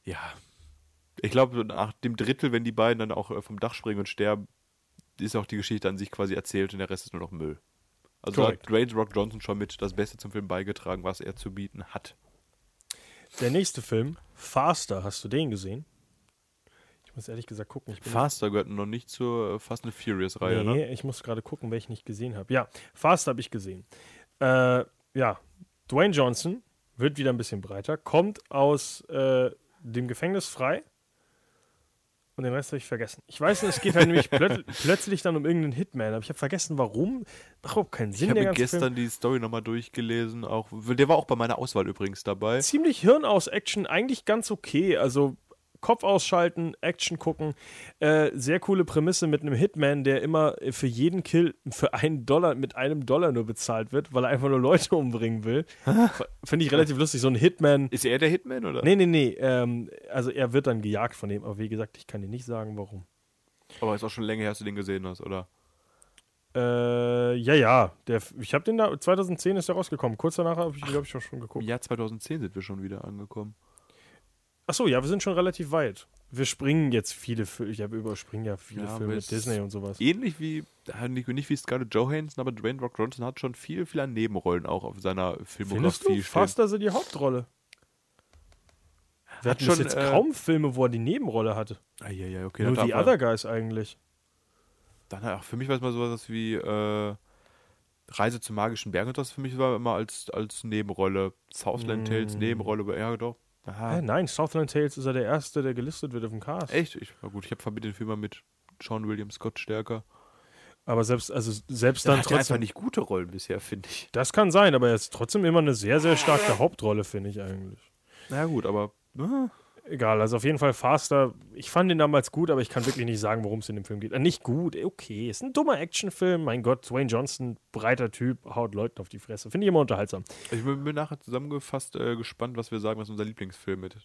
E: ja, ich glaube, nach dem Drittel, wenn die beiden dann auch äh, vom Dach springen und sterben, ist auch die Geschichte an sich quasi erzählt und der Rest ist nur noch Müll. Also da
D: Korrekt.
E: hat Dwayne Rock Johnson schon mit das Beste zum Film beigetragen, was er zu bieten hat.
D: Der nächste Film, Faster, hast du den gesehen? Ich muss ehrlich gesagt gucken. Ich bin
E: Faster gehört noch nicht zur äh, Fast and Furious Reihe,
D: nee,
E: ne?
D: ich muss gerade gucken, welchen ich gesehen habe. Ja, Fast habe ich gesehen. Äh, ja, Dwayne Johnson wird wieder ein bisschen breiter, kommt aus äh, dem Gefängnis frei Und den Rest habe ich vergessen. Ich weiß nicht, es geht halt nämlich plöt <laughs> plötzlich dann um irgendeinen Hitman, aber ich habe vergessen, warum. Macht überhaupt keinen Sinn,
E: Ich habe gestern die Story nochmal durchgelesen. Auch, der war auch bei meiner Auswahl übrigens dabei.
D: Film. Ziemlich Hirnaus-Action, eigentlich ganz okay. Also Kopf ausschalten, Action gucken. Äh, sehr coole Prämisse mit einem Hitman, der immer für jeden Kill für einen Dollar mit einem Dollar nur bezahlt wird, weil er einfach nur Leute umbringen will. Finde ich relativ lustig. So ein Hitman.
E: Ist er der Hitman oder?
D: Nee, nee, nee. Ähm, also er wird dann gejagt von dem, aber wie gesagt, ich kann dir nicht sagen, warum.
E: Aber ist auch schon länger her, dass du den gesehen hast, oder?
D: Äh, ja, ja. Der, ich habe den da, 2010 ist der rausgekommen. Kurz danach habe ich, glaube ich, auch schon
E: Im
D: geguckt.
E: Jahr 2010 sind wir schon wieder angekommen.
D: Achso, ja, wir sind schon relativ weit. Wir springen jetzt viele Filme, ich habe überspringen ja viele
E: Ja,
D: Filme mit Disney und sowas.
E: Ähnlich wie, äh, nicht, wie Scarlett Johansson, aber Dwayne Rock Johnson hat schon viel, viel an Nebenrollen auch auf seiner
D: Findest
E: Filmografie
D: du?
E: stehen.
D: Faster sind die Hauptrolle. Wir
E: Hat
D: hatten bis
E: schon,
D: jetzt
E: äh,
D: kaum Filme, wo er die Nebenrolle hatte.
E: Ah, ja, ja, okay.
D: Nur die Other
E: er-
D: Guys eigentlich.
E: Dann, ach, für mich war es mal sowas wie äh, Reise zu magischen Bergen und das für mich war immer als, als Nebenrolle. Southland Tales,
D: Mm.
E: Nebenrolle, aber ja doch. Aha.
D: Hä, nein, Southland Tales ist er der Erste, der gelistet wird auf dem Cast.
E: Echt? Ich, na gut, ich habe verbinde den Film mal mit Sean William Scott stärker.
D: Aber selbst, also selbst
E: Dann
D: dann
E: hat er einfach
D: trotzdem.
E: nicht gute Rollen bisher, finde ich.
D: Das kann sein, aber er ist trotzdem immer eine sehr, sehr starke Hauptrolle, finde ich eigentlich.
E: Na gut, aber ah,
D: Egal, also auf jeden Fall Faster. Ich fand ihn damals gut, aber ich kann wirklich nicht sagen, worum es in dem Film geht. Äh, nicht gut, eh, okay. Ist ein dummer Actionfilm. Mein Gott, Dwayne Johnson, breiter Typ, haut Leuten auf die Fresse. Finde ich immer unterhaltsam.
E: ich bin, bin nachher zusammengefasst äh, gespannt, was wir sagen, was unser Lieblingsfilm mit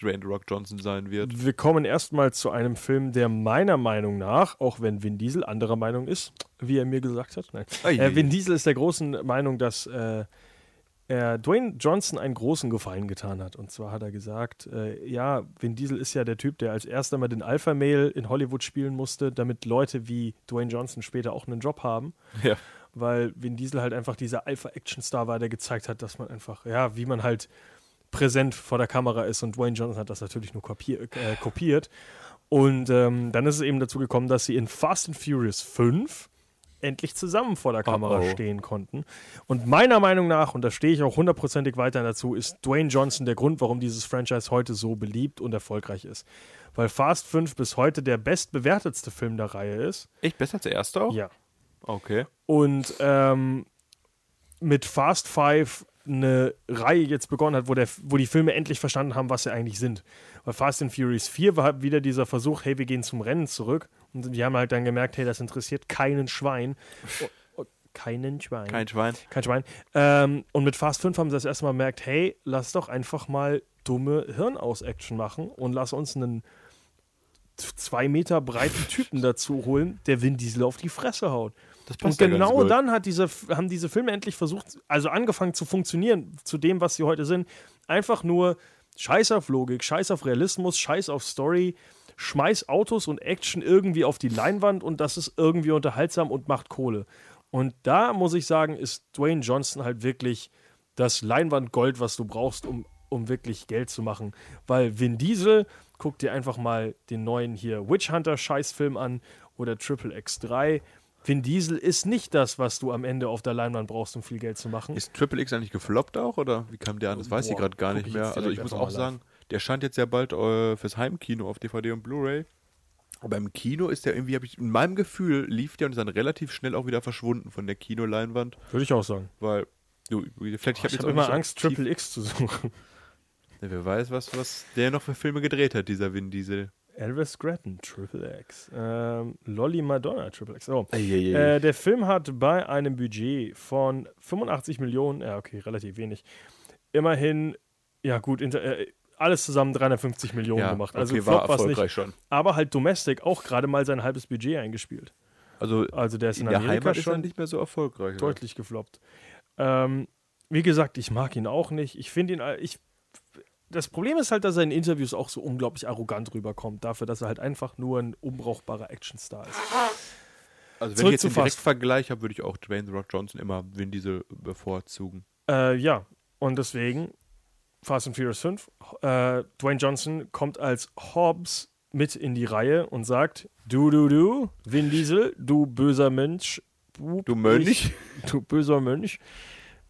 E: Dwayne Rock Johnson sein wird.
D: Wir kommen erstmal zu einem Film, der meiner Meinung nach, auch wenn Vin Diesel anderer Meinung ist, wie er mir gesagt hat, nein.
E: Ei,
D: Äh, Vin Diesel ist der großen Meinung, dass äh, er Dwayne Johnson einen großen Gefallen getan hat. Und zwar hat er gesagt, äh, ja, Vin Diesel ist ja der Typ, der als erster mal den Alpha-Male in Hollywood spielen musste, damit Leute wie Dwayne Johnson später auch einen Job haben.
E: Ja.
D: Weil Vin Diesel halt einfach dieser Alpha-Action-Star war, der gezeigt hat, dass man einfach, ja, wie man halt präsent vor der Kamera ist. Und Dwayne Johnson hat das natürlich nur kopier äh, kopiert. Und ähm, dann ist es eben dazu gekommen, dass sie in Fast and Furious 5 endlich zusammen vor der Kamera
E: oh.
D: stehen konnten. Und meiner Meinung nach, und da stehe ich auch hundertprozentig weiter dazu, ist Dwayne Johnson der Grund, warum dieses Franchise heute so beliebt und erfolgreich ist. Weil Fast 5 bis heute der bestbewertetste Film der Reihe ist.
E: Echt besser als der erste auch?
D: Ja.
E: Okay.
D: Und ähm, mit Fast Five eine Reihe jetzt begonnen hat, wo, der, wo die Filme endlich verstanden haben, was sie eigentlich sind. Weil Fast and Furious 4 war halt wieder dieser Versuch, hey, wir gehen zum Rennen zurück. Und die haben halt dann gemerkt, hey, das interessiert keinen Schwein. Oh, oh, keinen Schwein.
E: Kein Schwein.
D: Kein Schwein. Ähm, und mit Fast 5 haben sie das erste Mal gemerkt, hey, lass doch einfach mal dumme Hirnaus-Action machen und lass uns einen zwei Meter breiten Typen <laughs> dazu holen, der Vin Diesel auf die Fresse haut.
E: Das
D: Und
E: ja
D: genau
E: gut.
D: dann hat diese, haben diese Filme endlich versucht, also angefangen zu funktionieren, zu dem, was sie heute sind. Einfach nur Scheiß auf Logik, Scheiß auf Realismus, Scheiß auf Story, schmeiß Autos und Action irgendwie auf die Leinwand und das ist irgendwie unterhaltsam und macht Kohle. Und da muss ich sagen, ist Dwayne Johnson halt wirklich das Leinwandgold, was du brauchst, um, um wirklich Geld zu machen. Weil Vin Diesel, guck dir einfach mal den neuen hier Witch Hunter Scheißfilm an oder Triple X3. Vin Diesel ist nicht das, was du am Ende auf der Leinwand brauchst, um viel Geld zu machen.
E: Ist Triple X eigentlich gefloppt auch oder wie kam der an? Das weiß ich
D: Boah,
E: gerade gar nicht
D: ich
E: mehr. Also ich muss auch sagen, der scheint jetzt ja bald äh, fürs Heimkino auf DVD und Blu-ray. Aber im Kino ist der irgendwie, habe ich in meinem Gefühl, lief der und ist dann relativ schnell auch wieder verschwunden von der Kinoleinwand,
D: Würde ich auch sagen.
E: weil du, vielleicht ich
D: Ich
E: habe auch
D: immer Angst, Triple X zu suchen.
E: Ja, wer weiß, was, was der noch für Filme gedreht hat, dieser Vin Diesel.
D: Elvis Grattan, Triple X. Ähm, Lolly Madonna, Triple X. Oh. Äh, der Film hat bei einem Budget von 85 Millionen, ja, okay, relativ wenig, immerhin, ja, gut, inter, äh, alles zusammen 350 Millionen
E: ja,
D: gemacht. Also
E: okay,
D: Flop
E: war erfolgreich
D: nicht.
E: schon.
D: Aber halt Domestic auch gerade mal sein halbes Budget eingespielt.
E: Also
D: Also der ist in,
E: in der
D: Amerika
E: Heimat ist er
D: schon
E: nicht mehr so erfolgreich. oder?
D: deutlich gefloppt. Ähm, wie gesagt, ich mag ihn auch nicht. Ich finde ihn, ich, das Problem ist halt, dass er in Interviews auch so unglaublich arrogant rüberkommt, dafür, dass er halt einfach nur ein unbrauchbarer Actionstar ist.
E: Also wenn
D: Zurück
E: ich jetzt
D: Fast.
E: Direktvergleich habe, würde ich auch Dwayne The Rock Johnson immer Vin Diesel bevorzugen.
D: Äh, ja, und deswegen Fast and Furious 5. Äh, Dwayne Johnson kommt als Hobbs mit in die Reihe und sagt: Du, du, du, Vin Diesel, du böser Mensch.
E: Du Mönch?
D: Ich, du böser Mönch.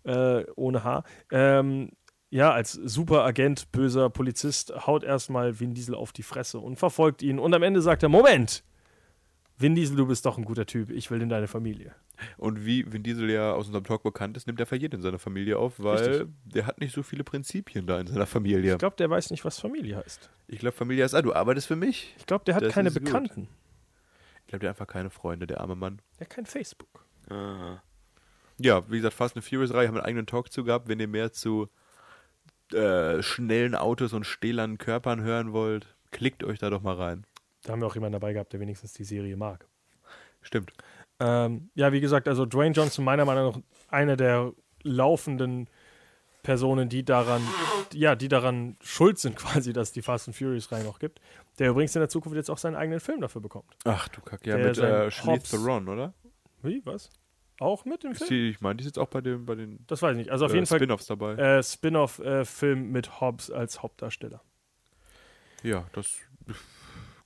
D: Äh, ohne Haar. Ähm, ja, als Superagent, böser Polizist, haut erstmal Vin Diesel auf die Fresse und verfolgt ihn. Und am Ende sagt er: Moment! Vin Diesel, du bist doch ein guter Typ, ich will in deine Familie.
E: Und wie Vin Diesel ja aus unserem Talk bekannt ist, nimmt er verjährt in seiner Familie auf, weil
D: Richtig.
E: der hat nicht so viele Prinzipien da in seiner Familie.
D: Ich glaube, der weiß nicht, was Familie heißt.
E: Ich glaube, Familie ist, ah, du arbeitest für mich.
D: Ich glaube, der hat
E: Das
D: keine
E: ist gut.
D: Bekannten.
E: Ich glaube, der hat einfach keine Freunde, der arme Mann.
D: Der hat kein Facebook.
E: Ja, wie gesagt, Fast and Furious 3 haben einen eigenen Talk zu gehabt. Wenn ihr mehr zu äh, schnellen Autos und stählernen Körpern hören wollt, klickt euch da doch mal rein.
D: Da haben wir auch jemanden dabei gehabt, der wenigstens die Serie mag.
E: Stimmt.
D: Ähm, ja, wie gesagt, also Dwayne Johnson meiner Meinung nach einer der laufenden Personen, die daran, ja, die daran schuld sind <laughs> quasi, dass die Fast and Furious Reihe noch gibt. Der übrigens in der Zukunft jetzt auch seinen eigenen Film dafür bekommt.
E: Ach du Kack, ja,
D: Der
E: mit äh, Charlize
D: Hobbs-
E: Theron, oder?
D: Wie, was? Auch mit dem Film?
E: die, ich meine, die ist jetzt auch bei, dem, bei den
D: Das weiß ich nicht. Also auf
E: äh,
D: jeden Fall
E: Spin-Offs dabei.
D: äh, Spin-off-Film mit Hobbs als Hauptdarsteller.
E: ja, das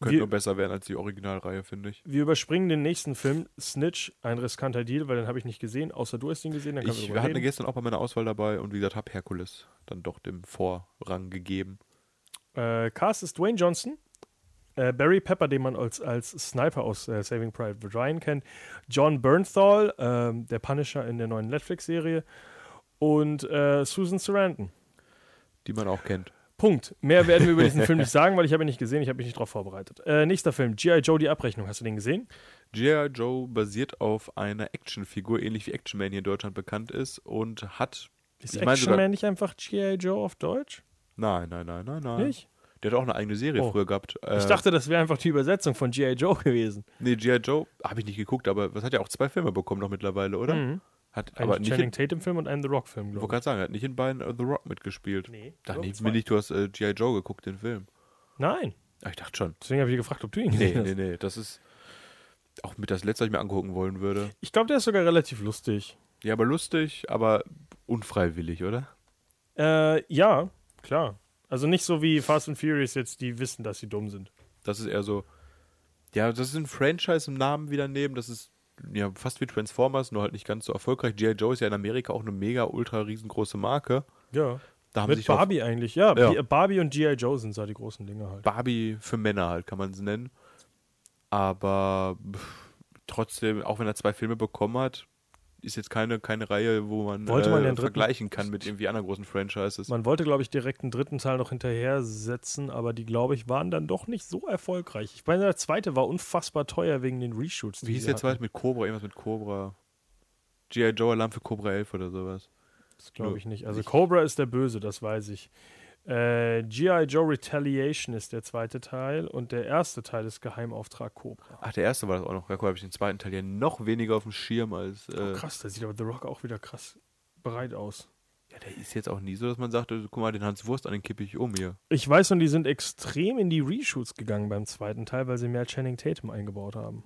E: könnte nur besser werden als die Originalreihe, finde ich.
D: Wir überspringen den nächsten Film, Snitch, ein riskanter Deal, weil den habe ich nicht gesehen, außer du hast ihn gesehen, dann
E: Ich
D: wir drüber
E: hatte
D: reden.
E: gestern auch bei meiner Auswahl dabei und wie gesagt, habe Herkules dann doch dem Vorrang gegeben.
D: Äh, Cast ist Dwayne Johnson, äh, Barry Pepper, den man als, als Sniper aus äh, Saving Private Ryan kennt, John Bernthal, ähm, der Punisher in der neuen Netflix-Serie und äh, Susan Sarandon.
E: Die man auch kennt.
D: Punkt. Mehr werden wir über diesen Film nicht <laughs> sagen, weil ich habe ihn nicht gesehen, ich habe mich nicht darauf vorbereitet. Äh, nächster Film, G.I. Joe, die Abrechnung. Hast du den gesehen?
E: G.I. Joe basiert auf einer Actionfigur, ähnlich wie Action Man hier in Deutschland bekannt ist und hat.
D: Ist Action Man nicht einfach G.I. Joe auf Deutsch?
E: Nein, nein, nein, nein, nein.
D: Nicht?
E: Der hat auch eine eigene Serie
D: Oh.
E: früher gehabt. Äh,
D: Ich dachte, das wäre einfach die Übersetzung von G.I. Joe gewesen.
E: Nee, G.I. Joe habe ich nicht geguckt, aber was hat ja auch zwei Filme bekommen noch mittlerweile, oder?
D: Mhm.
E: Hat
D: Einen
E: aber nicht
D: Channing
E: in,
D: Tatum-Film und einen The Rock-Film,
E: ich wollte
D: glaube
E: gerade sagen, er hat nicht in beiden äh, The Rock mitgespielt.
D: Nee,
E: Dann nee,
D: zwei.
E: mir nicht, du hast äh, G.I. Joe geguckt, den Film.
D: Nein.
E: Ah, ich dachte schon.
D: Deswegen habe ich gefragt, ob du ihn
E: Nee,
D: gesehen
E: nee,
D: hast.
E: nee, das ist auch mit das letzte, was ich mir angucken wollen würde.
D: Ich glaube, der ist sogar relativ lustig.
E: Ja, aber lustig, aber unfreiwillig, oder?
D: Äh, ja, klar. Also nicht so wie Fast and Furious jetzt, die wissen, dass sie dumm sind.
E: Das ist eher so, ja, das ist ein Franchise im Namen wieder nehmen, das ist ja fast wie Transformers, nur halt nicht ganz so erfolgreich. G.I. Joe ist ja in Amerika auch eine mega, ultra riesengroße Marke.
D: Ja.
E: Da haben
D: Mit
E: sich auch
D: Barbie eigentlich, ja.
E: Ja.
D: Bi- Barbie und G.I. Joe sind da die großen Dinge halt.
E: Barbie für Männer halt, kann man es nennen. Aber pff, trotzdem, auch wenn er zwei Filme bekommen hat, ist jetzt keine, keine Reihe, wo man,
D: Wollte man
E: äh,
D: dritten-
E: vergleichen kann mit irgendwie anderen großen Franchises.
D: Man wollte, glaube ich, direkt einen dritten Teil noch hinterher setzen, aber die, glaube ich, waren dann doch nicht so erfolgreich. Ich meine, der zweite war unfassbar teuer wegen den Reshoots.
E: Wie hieß der zweite mit Cobra? Irgendwas mit Cobra. G.I. Joe Alarm für Cobra 11 oder sowas.
D: Das glaube ich nicht. Also
E: Ich-
D: Cobra ist der Böse, das weiß ich. Äh, G.I. Joe Retaliation ist der zweite Teil und der erste Teil ist Geheimauftrag Cobra.
E: Ach, der erste war das auch noch. Ja, cool, habe ich den zweiten Teil ja noch weniger auf dem Schirm als. Äh,
D: Oh, krass, da sieht aber The Rock auch wieder krass bereit aus.
E: Ja, der ist jetzt auch nie so, dass man sagt, äh, guck mal, den Hans Wurst an den kippe ich um hier.
D: Ich weiß und die sind extrem in die Reshoots gegangen beim zweiten Teil, weil sie mehr Channing Tatum eingebaut haben.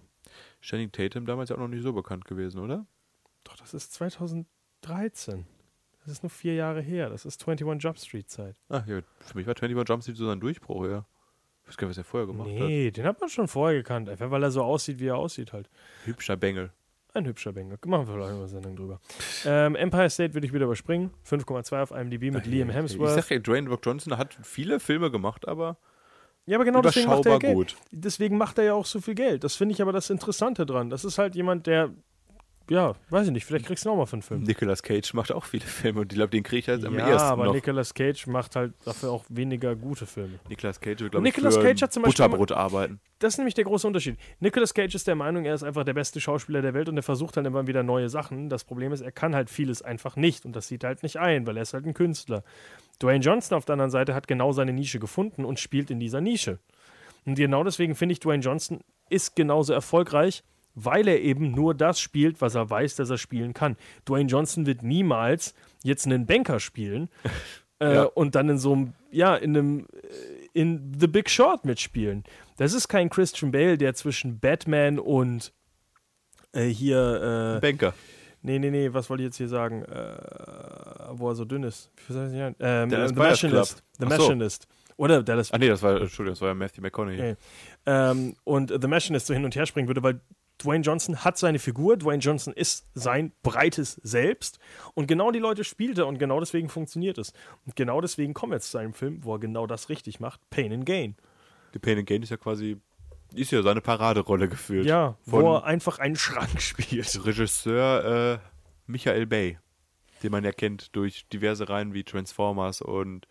E: Channing Tatum damals ja auch noch nicht so bekannt gewesen, oder?
D: Doch, das ist 2013. Das ist nur vier Jahre her. Das ist 21 Jump Street Zeit.
E: Ach ja, für mich war 21 Jump Street so sein Durchbruch, ja. Ich weiß gar nicht, was er vorher gemacht hat.
D: Nee, den hat man schon vorher gekannt. Einfach weil er so aussieht, wie er aussieht halt.
E: Hübscher Bengel.
D: Ein hübscher Bengel. Machen wir vielleicht mal eine Sendung drüber. Ähm, Empire State würde ich wieder überspringen. 5,2 auf IMDb mit Liam
E: Ich
D: Hemsworth.
E: sag ja, Dwayne Rock Johnson hat viele Filme gemacht, aber
D: ja, aber genau deswegen macht er ja Geld.
E: gut.
D: Deswegen macht er ja auch so viel Geld. Das finde ich aber das Interessante dran. Das ist halt jemand, der, ja, weiß ich nicht, vielleicht kriegst du ihn auch mal für einen Film.
E: Nicolas Cage macht auch viele Filme und ich glaube, den kriege ich halt am
D: ja,
E: ersten
D: aber
E: noch.
D: Nicolas Cage macht halt dafür auch weniger gute Filme.
E: Nicolas Cage glaube ich,
D: Nicolas Cage hat zum Beispiel
E: Butterbrot arbeiten.
D: Das ist nämlich der große Unterschied. Nicolas Cage ist der Meinung, er ist einfach der beste Schauspieler der Welt und er versucht halt immer wieder neue Sachen. Das Problem ist, er kann halt vieles einfach nicht und das sieht er halt nicht ein, weil er ist halt ein Künstler. Dwayne Johnson auf der anderen Seite hat genau seine Nische gefunden und spielt in dieser Nische. Und genau deswegen finde ich, Dwayne Johnson ist genauso erfolgreich, weil er eben nur das spielt, was er weiß, dass er spielen kann. Dwayne Johnson wird niemals jetzt einen Banker spielen <laughs> äh,
E: Ja.
D: und dann in so einem, ja, in einem, äh, in The Big Short mitspielen. Das ist kein Christian Bale, der zwischen Batman und äh, hier, äh,
E: Banker.
D: nee, nee, nee, was wollte ich jetzt hier sagen, äh, wo er so dünn ist. Ähm, The Machinist. The. Machinist. Oder Dallas
E: Ah nee, das war, Entschuldigung, das war ja Matthew McConaughey.
D: Okay. ähm, und The Machinist so hin und her springen würde, weil Dwayne Johnson hat seine Figur, Dwayne Johnson ist sein breites Selbst und genau die Leute spielt er und genau deswegen funktioniert es. Und genau deswegen kommen wir jetzt zu einem Film, wo er genau das richtig macht, Pain and Gain.
E: Die Pain and Gain ist ja quasi, ist ja seine Paraderolle gefühlt.
D: Ja, wo er einfach einen Schrank <laughs> spielt.
E: Regisseur äh, Michael Bay, den man ja kennt durch diverse Reihen wie Transformers und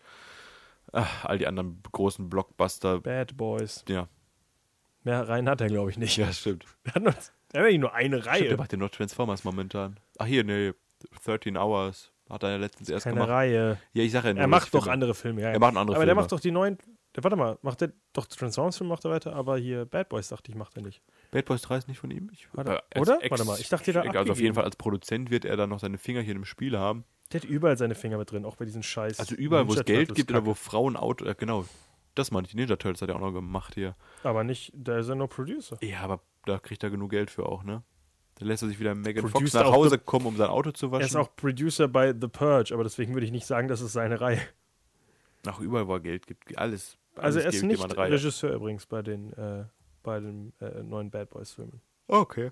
E: ach, all die anderen großen Blockbuster.
D: Bad Boys.
E: Ja,
D: Mehr Reihen hat er, glaube ich, nicht.
E: ja, stimmt.
D: Er hat, nur, hat eigentlich nur eine
E: Stimmt,
D: Reihe.
E: der macht ja nur Transformers momentan. Ach hier, nee, 13 Hours. Hat er ja letztens erst
D: Keine
E: gemacht.
D: Reihe.
E: Ja, ich sage ja nur,
D: Er macht doch
E: Filme-
D: andere Filme. Ja.
E: Er macht andere
D: aber der
E: Filme.
D: macht doch die neuen. Der, warte mal, macht der doch Transformers-Film macht er weiter, aber hier Bad Boys dachte ich, macht er nicht.
E: Bad Boys 3 ist nicht von ihm? Ich,
D: Warte,
E: äh,
D: oder?
E: Ex-
D: Warte mal, ich dachte, der
E: Also auf jeden Fall als Produzent wird er dann noch seine Fingerchen im Spiel haben.
D: Der hat überall seine Finger mit drin, auch bei diesen Scheiß.
E: Also überall, wo es Geld gibt oder wo Frauen Auto, äh, genau, das meine ich, die Ninja Turtles hat er auch noch gemacht hier.
D: Aber nicht, da ist er nur Producer.
E: Ja, aber da kriegt er genug Geld für auch, ne? Dann lässt er sich wieder Megan Fox nach Hause kommen, um sein Auto zu
D: Er
E: waschen.
D: ist auch Producer bei The Purge, aber deswegen würde ich nicht sagen, das ist seine Reihe.
E: Ach, überall, wo er Geld gibt, alles.
D: Also
E: alles
D: er ist nicht. Regisseur übrigens bei den, äh, bei den äh, neuen Bad Boys Filmen.
E: Okay.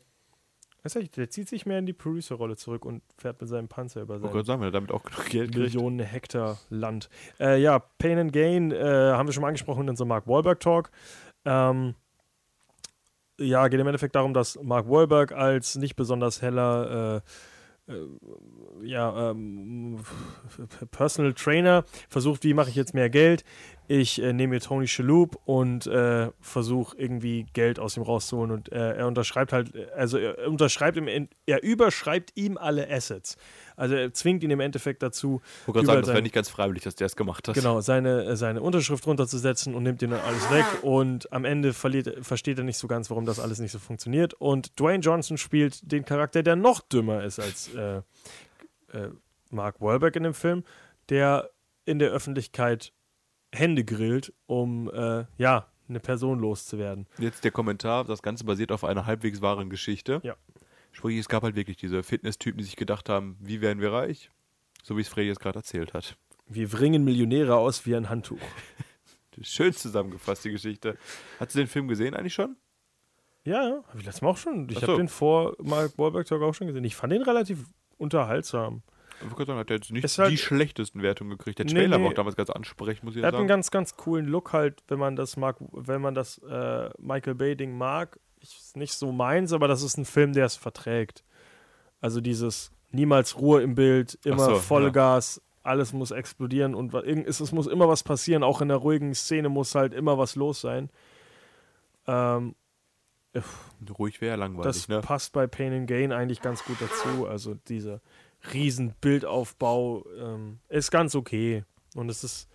D: Der zieht sich mehr in die Producer-Rolle zurück und fährt mit seinem Panzer über
E: wollte
D: sein
E: gerade sagen, wenn er damit auch genug Geld kriegt.
D: Millionen Hektar Land. Äh, ja, Pain and Gain äh, haben wir schon mal angesprochen in unserem Mark Wahlberg Talk. Ähm, ja, geht im Endeffekt darum, dass Mark Wahlberg als nicht besonders heller äh, ja, ähm, Personal Trainer versucht, wie mache ich jetzt mehr Geld? Ich äh, nehme mir Tony Shalhoub und äh, versuche irgendwie Geld aus ihm rauszuholen und äh, er unterschreibt halt, also er unterschreibt ihm, er überschreibt ihm alle Assets. Also er zwingt ihn im Endeffekt dazu,
E: Ich wollte sagen, das wäre nicht ganz freiwillig, dass der es gemacht hat.
D: Genau, seine, äh, seine Unterschrift runterzusetzen und nimmt ihm dann alles weg. Und am Ende verliert, versteht er nicht so ganz, warum das alles nicht so funktioniert. Und Dwayne Johnson spielt den Charakter, der noch dümmer ist als äh, äh, Mark Wahlberg in dem Film, der in der Öffentlichkeit Hände grillt, um äh, ja, eine Person loszuwerden.
E: Jetzt der Kommentar, das Ganze basiert auf einer halbwegs wahren Geschichte.
D: Ja.
E: Sprich, es gab halt wirklich diese Fitness-Typen, die sich gedacht haben, wie werden wir reich? So wie es Freddy jetzt gerade erzählt hat.
D: Wir bringen Millionäre aus wie ein Handtuch. <laughs>
E: Schön zusammengefasst, die Geschichte. Hast du den Film gesehen eigentlich schon?
D: Ja, habe ich letztes Mal auch schon. Ich
E: Ach
D: habe
E: so.
D: den vor Mark Wahlberg auch schon gesehen. Ich fand den relativ unterhaltsam.
E: Sagen, hat der jetzt nicht
D: halt-
E: die schlechtesten Wertungen gekriegt. Der
D: Nee,
E: Trailer
D: nee.
E: war auch damals ganz ansprechend, muss ich
D: Er hat
E: sagen.
D: einen ganz, ganz coolen Look halt, wenn man das mag, wenn man das äh, Michael Bay-Ding mag. Ich, ist nicht so meins, aber das ist ein Film, der es verträgt. Also dieses niemals Ruhe im Bild, immer
E: so,
D: Vollgas, alles muss explodieren und es, es muss immer was passieren. Auch in der ruhigen Szene muss halt immer was los sein. Ähm,
E: Ruhig wäre langweilig,
D: das
E: ne?
D: passt bei Pain and Gain eigentlich ganz gut dazu. Also dieser riesen Bildaufbau ähm, ist ganz okay. Und es ist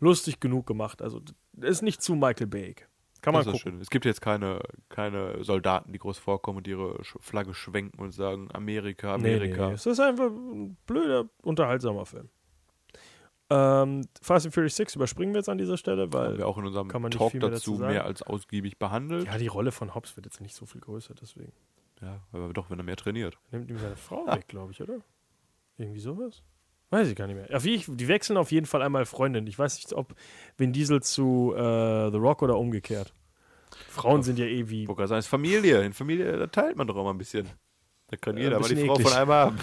D: lustig genug gemacht. Also ist nicht zu Michael Bay. Kann man
E: das ist
D: gucken.
E: schön. Es gibt jetzt keine, keine Soldaten, die groß vorkommen und ihre Flagge schwenken und sagen Amerika,
D: Nee,
E: Amerika.
D: nee, es ist einfach ein blöder, unterhaltsamer Film. Ähm, Fast and Furious 6 überspringen wir jetzt an dieser Stelle,
E: Haben
D: weil
E: wir auch in unserem
D: kann man
E: Talk
D: mehr
E: dazu
D: dazu
E: mehr als ausgiebig behandelt.
D: ja, die Rolle von Hobbs wird jetzt nicht so viel größer, deswegen.
E: Ja, aber doch, wenn er mehr trainiert.
D: Nimmt ihm seine Frau <laughs> weg, glaube ich, oder? Irgendwie sowas? Weiß ich gar nicht mehr. Auf je- die wechseln auf jeden Fall einmal Freundin. Ich weiß nicht, ob Vin Diesel zu äh, The Rock oder umgekehrt. Frauen sind ja eh wie.
E: Sagen, es ist Familie. In Familie, da teilt man doch auch mal ein bisschen. Da kann jeder
D: ein
E: mal die Frau
D: eklig.
E: von einem haben.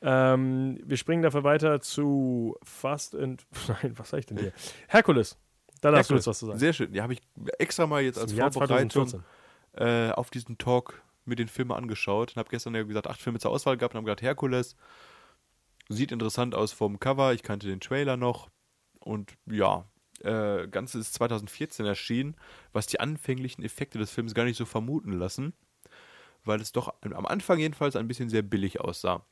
D: Ähm, wir springen dafür weiter zu Fast and. <laughs> Nein, was sag ich denn hier? Herkules. Da darfst du jetzt was zu sagen.
E: Sehr schön. Ja, habe ich extra mal jetzt als Vorbereitung
D: 2014.
E: äh, auf diesen Talk mit den Filmen angeschaut und habe gestern ja gesagt, acht Filme zur Auswahl gehabt und habe gedacht, Herkules sieht interessant aus vom Cover. Ich kannte den Trailer noch und ja, äh, Ganze ist 2014 erschienen, was die anfänglichen Effekte des Films gar nicht so vermuten lassen, weil es doch am Anfang jedenfalls ein bisschen sehr billig aussah.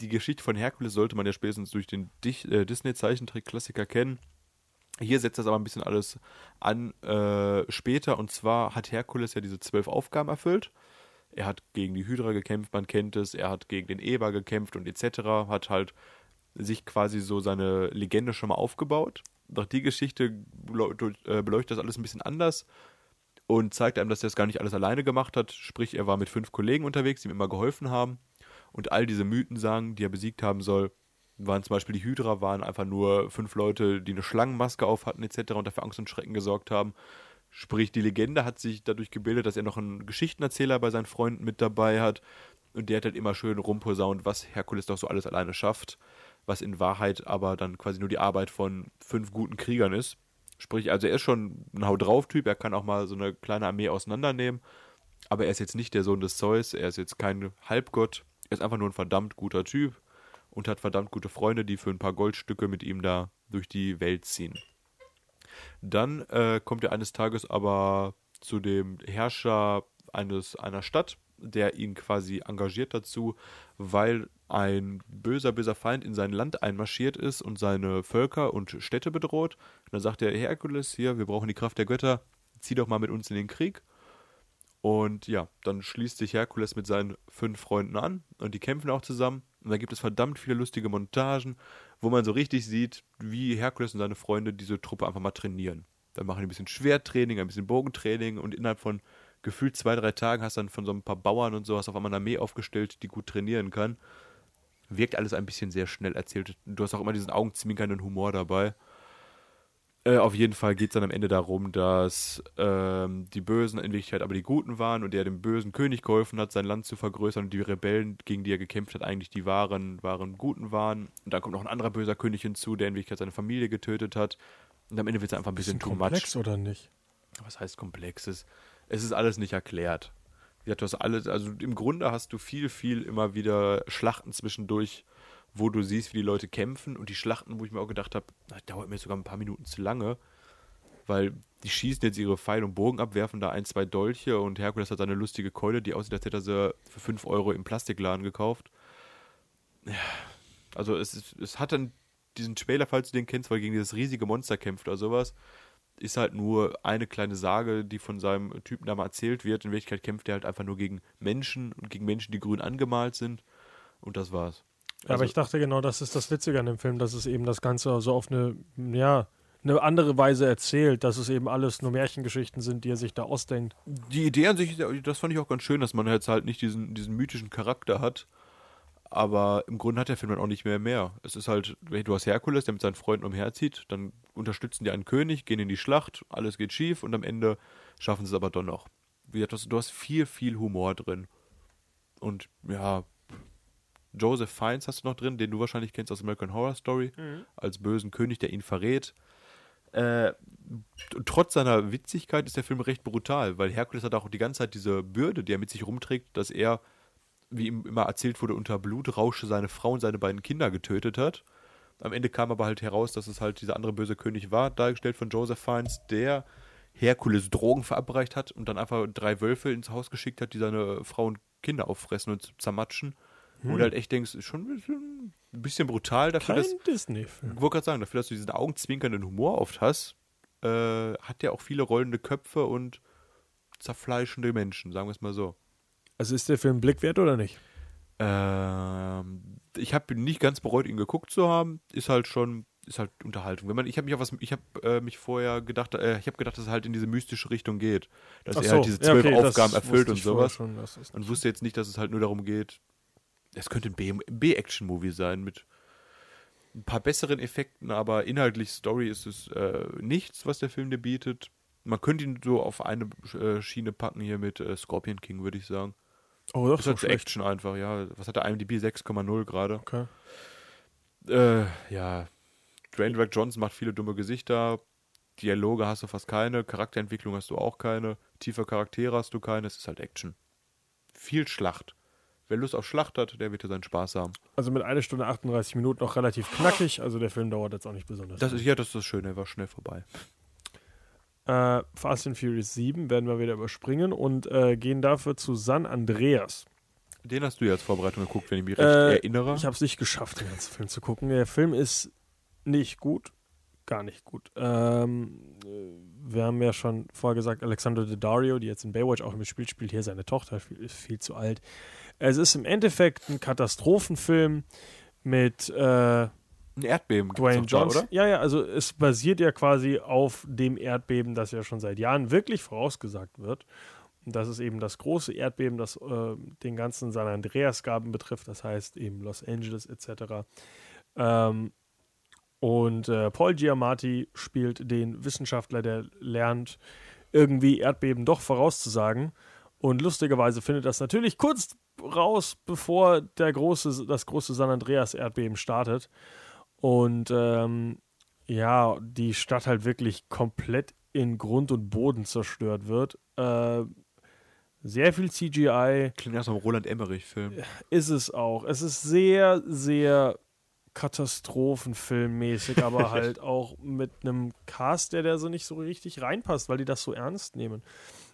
E: Die Geschichte von Herkules sollte man ja spätestens durch den äh, Disney-Zeichentrick-Klassiker kennen. Hier setzt das aber ein bisschen alles an äh, später. Und zwar hat Herkules ja diese zwölf Aufgaben erfüllt. Er hat gegen die Hydra gekämpft, man kennt es. Er hat gegen den Eber gekämpft und etc. Hat halt sich quasi so seine Legende schon mal aufgebaut. Doch die Geschichte äh, beleuchtet das alles ein bisschen anders und zeigt einem, dass er das gar nicht alles alleine gemacht hat. Sprich, er war mit fünf Kollegen unterwegs, die ihm immer geholfen haben. Und all diese Mythen sagen, die er besiegt haben soll, waren zum Beispiel die Hydra, waren einfach nur fünf Leute, die eine Schlangenmaske auf hatten etc. und dafür Angst und Schrecken gesorgt haben. Sprich, die Legende hat sich dadurch gebildet, dass er noch einen Geschichtenerzähler bei seinen Freunden mit dabei hat. Und der hat halt immer schön rumposaunt, was Herkules doch so alles alleine schafft. Was in Wahrheit aber dann quasi nur die Arbeit von fünf guten Kriegern ist. Sprich, also er ist schon ein Hau drauf-Typ, er kann auch mal so eine kleine Armee auseinandernehmen. Aber er ist jetzt nicht der Sohn des Zeus, er ist jetzt kein Halbgott. Er ist einfach nur ein verdammt guter Typ und hat verdammt gute Freunde, die für ein paar Goldstücke mit ihm da durch die Welt ziehen. Dann äh, kommt er eines Tages aber zu dem Herrscher eines, einer Stadt, der ihn quasi engagiert dazu, weil ein böser, böser Feind in sein Land einmarschiert ist und seine Völker und Städte bedroht. Und dann sagt er, Herkules, hier, wir brauchen die Kraft der Götter, zieh doch mal mit uns in den Krieg. Und ja, dann schließt sich Herkules mit seinen fünf Freunden an und die kämpfen auch zusammen. Und da gibt es verdammt viele lustige Montagen, wo man so richtig sieht, wie Herkules und seine Freunde diese Truppe einfach mal trainieren. Dann machen die ein bisschen Schwerttraining, ein bisschen Bogentraining und innerhalb von gefühlt zwei, drei Tagen hast du dann von so ein paar Bauern und so hast auf einmal eine Armee aufgestellt, die gut trainieren kann. Wirkt alles ein bisschen sehr schnell erzählt. Du hast auch immer diesen augenzwinkernden Humor dabei. Äh, auf jeden Fall geht es dann am Ende darum, dass ähm, die Bösen in Wirklichkeit aber die Guten waren und er dem bösen König geholfen hat, sein Land zu vergrößern und die Rebellen, gegen die er gekämpft hat, eigentlich die wahren, wahren Guten waren. Und dann kommt noch ein anderer böser König hinzu, der in Wirklichkeit seine Familie getötet hat. Und am Ende wird es einfach ein bisschen,
D: Bisschen komplex oder nicht?
E: Was heißt komplex? Es, ist alles nicht erklärt. Gesagt, du hast alles, also im Grunde hast du viel, viel immer wieder Schlachten zwischendurch, wo du siehst, wie die Leute kämpfen und die Schlachten, wo ich mir auch gedacht habe, dauert mir sogar ein paar Minuten zu lange, weil die schießen jetzt ihre Pfeil und Bogen ab, werfen da ein, zwei Dolche und Herkules hat seine lustige Keule, die aussieht, als hätte er sie für 5 Euro im Plastikladen gekauft. Also es, es hat dann diesen Trailer, falls du den kennst, weil gegen dieses riesige Monster kämpft oder sowas, ist halt nur eine kleine Sage, die von seinem Typen da mal erzählt wird. In Wirklichkeit kämpft er halt einfach nur gegen Menschen und gegen Menschen, die grün angemalt sind. Und das war's.
D: Ja, aber ich dachte genau, das ist das Witzige an dem Film, dass es eben das Ganze so auf eine, ja, eine andere Weise erzählt, dass es eben alles nur Märchengeschichten sind, die er sich da ausdenkt.
E: die Idee an sich, das fand ich auch ganz schön, dass man jetzt halt nicht diesen, diesen mythischen Charakter hat. Aber im Grunde hat der Film dann auch nicht mehr mehr. Es ist halt, du hast Herkules, der mit seinen Freunden umherzieht, dann unterstützen die einen König, gehen in die Schlacht, alles geht schief und am Ende schaffen sie es aber doch noch. Wie gesagt, du hast viel, viel Humor drin. Und ja, Joseph Fiennes hast du noch drin, den du wahrscheinlich kennst aus American Horror Story, als bösen König, der ihn verrät. Äh, trotz seiner Witzigkeit ist der Film recht brutal, weil Herkules hat auch die ganze Zeit diese Bürde, die er mit sich rumträgt, dass er, wie ihm immer erzählt wurde, unter Blutrausche seine Frau und seine beiden Kinder getötet hat. Am Ende kam aber halt heraus, dass es halt dieser andere böse König war, dargestellt von Joseph Fiennes, der Herkules Drogen verabreicht hat und dann einfach drei Wölfe ins Haus geschickt hat, die seine Frau und Kinder auffressen und zermatschen. Wo du halt echt denkst, ist schon ein bisschen, ein bisschen brutal dafür,
D: Kein
E: dass
D: Disney-Film.
E: ich wollte gerade sagen, dafür, dass du diesen augenzwinkernden Humor oft hast, äh, hat der auch viele rollende Köpfe und zerfleischende Menschen, sagen wir es mal so.
D: Also ist der Film Blick wert oder nicht?
E: Ähm, ich habe nicht ganz bereut, ihn geguckt zu haben. Ist halt schon, ist halt Unterhaltung. Wenn man, ich habe mich auf was, ich habe äh, mich vorher gedacht, äh, ich habe gedacht, dass es halt in diese mystische Richtung geht, dass
D: Ach
E: er
D: so,
E: halt diese
D: ja,
E: zwölf
D: okay, das
E: Aufgaben erfüllt und sowas.
D: Schon,
E: Und wusste jetzt nicht, dass es halt nur darum geht. Es könnte ein B-Action-Movie sein mit ein paar besseren Effekten, aber inhaltlich Story ist es äh, nichts, was der Film dir bietet. Man könnte ihn so auf eine äh, Schiene packen hier mit äh, Scorpion King, würde ich sagen.
D: oh, das
E: Das
D: ist
E: halt
D: so.
E: Action einfach, ja. Was hat der IMDb 6,0 gerade?
D: Okay.
E: Äh, ja. Dwayne Drake Johnson macht viele dumme Gesichter. Dialoge hast du fast keine. Charakterentwicklung hast du auch keine. Tiefe Charaktere hast du keine. Es ist halt Action. Viel Schlacht. Wer Lust auf Schlacht hat, der wird ja seinen Spaß haben.
D: Also mit einer Stunde 38 Minuten noch relativ knackig. Also der Film dauert jetzt auch nicht besonders.
E: Das ist, ja, das ist das Schöne, er war schnell vorbei.
D: Äh, Fast and Furious 7 werden wir wieder überspringen und äh, gehen dafür zu San Andreas.
E: Den hast du ja als Vorbereitung geguckt, wenn ich mich recht
D: Äh,
E: erinnere.
D: Ich habe es nicht geschafft, den ganzen Film zu gucken. Der Film ist nicht gut. Gar nicht gut. Ähm, äh, wir haben ja schon vorher gesagt, Alexander Daddario, die jetzt in Baywatch auch mitspielt, spielt hier seine Tochter, viel- ist viel zu alt. Es ist im Endeffekt ein Katastrophenfilm mit äh,
E: Ein Erdbeben
D: Dwayne Johnson.
E: oder?
D: Ja, ja, also es basiert ja quasi auf dem Erdbeben, das ja schon seit Jahren wirklich vorausgesagt wird. Und das ist eben das große Erdbeben, das äh, den ganzen San Andreas-Gaben betrifft, das heißt eben Los Angeles etc. Ähm, und äh, Paul Giamatti spielt den Wissenschaftler, der lernt, irgendwie Erdbeben doch vorauszusagen. Und lustigerweise findet das natürlich kurz raus, bevor der große, das große San Andreas-Erdbeben startet. Und ähm, ja, die Stadt halt wirklich komplett in Grund und Boden zerstört wird. Äh, sehr viel CGI
E: Klingt nach so einem Roland Emmerich-Film.
D: ist es auch. Es ist sehr, sehr katastrophenfilmmäßig, aber <laughs> halt auch mit einem Cast, der da so nicht so richtig reinpasst, weil die das so ernst nehmen.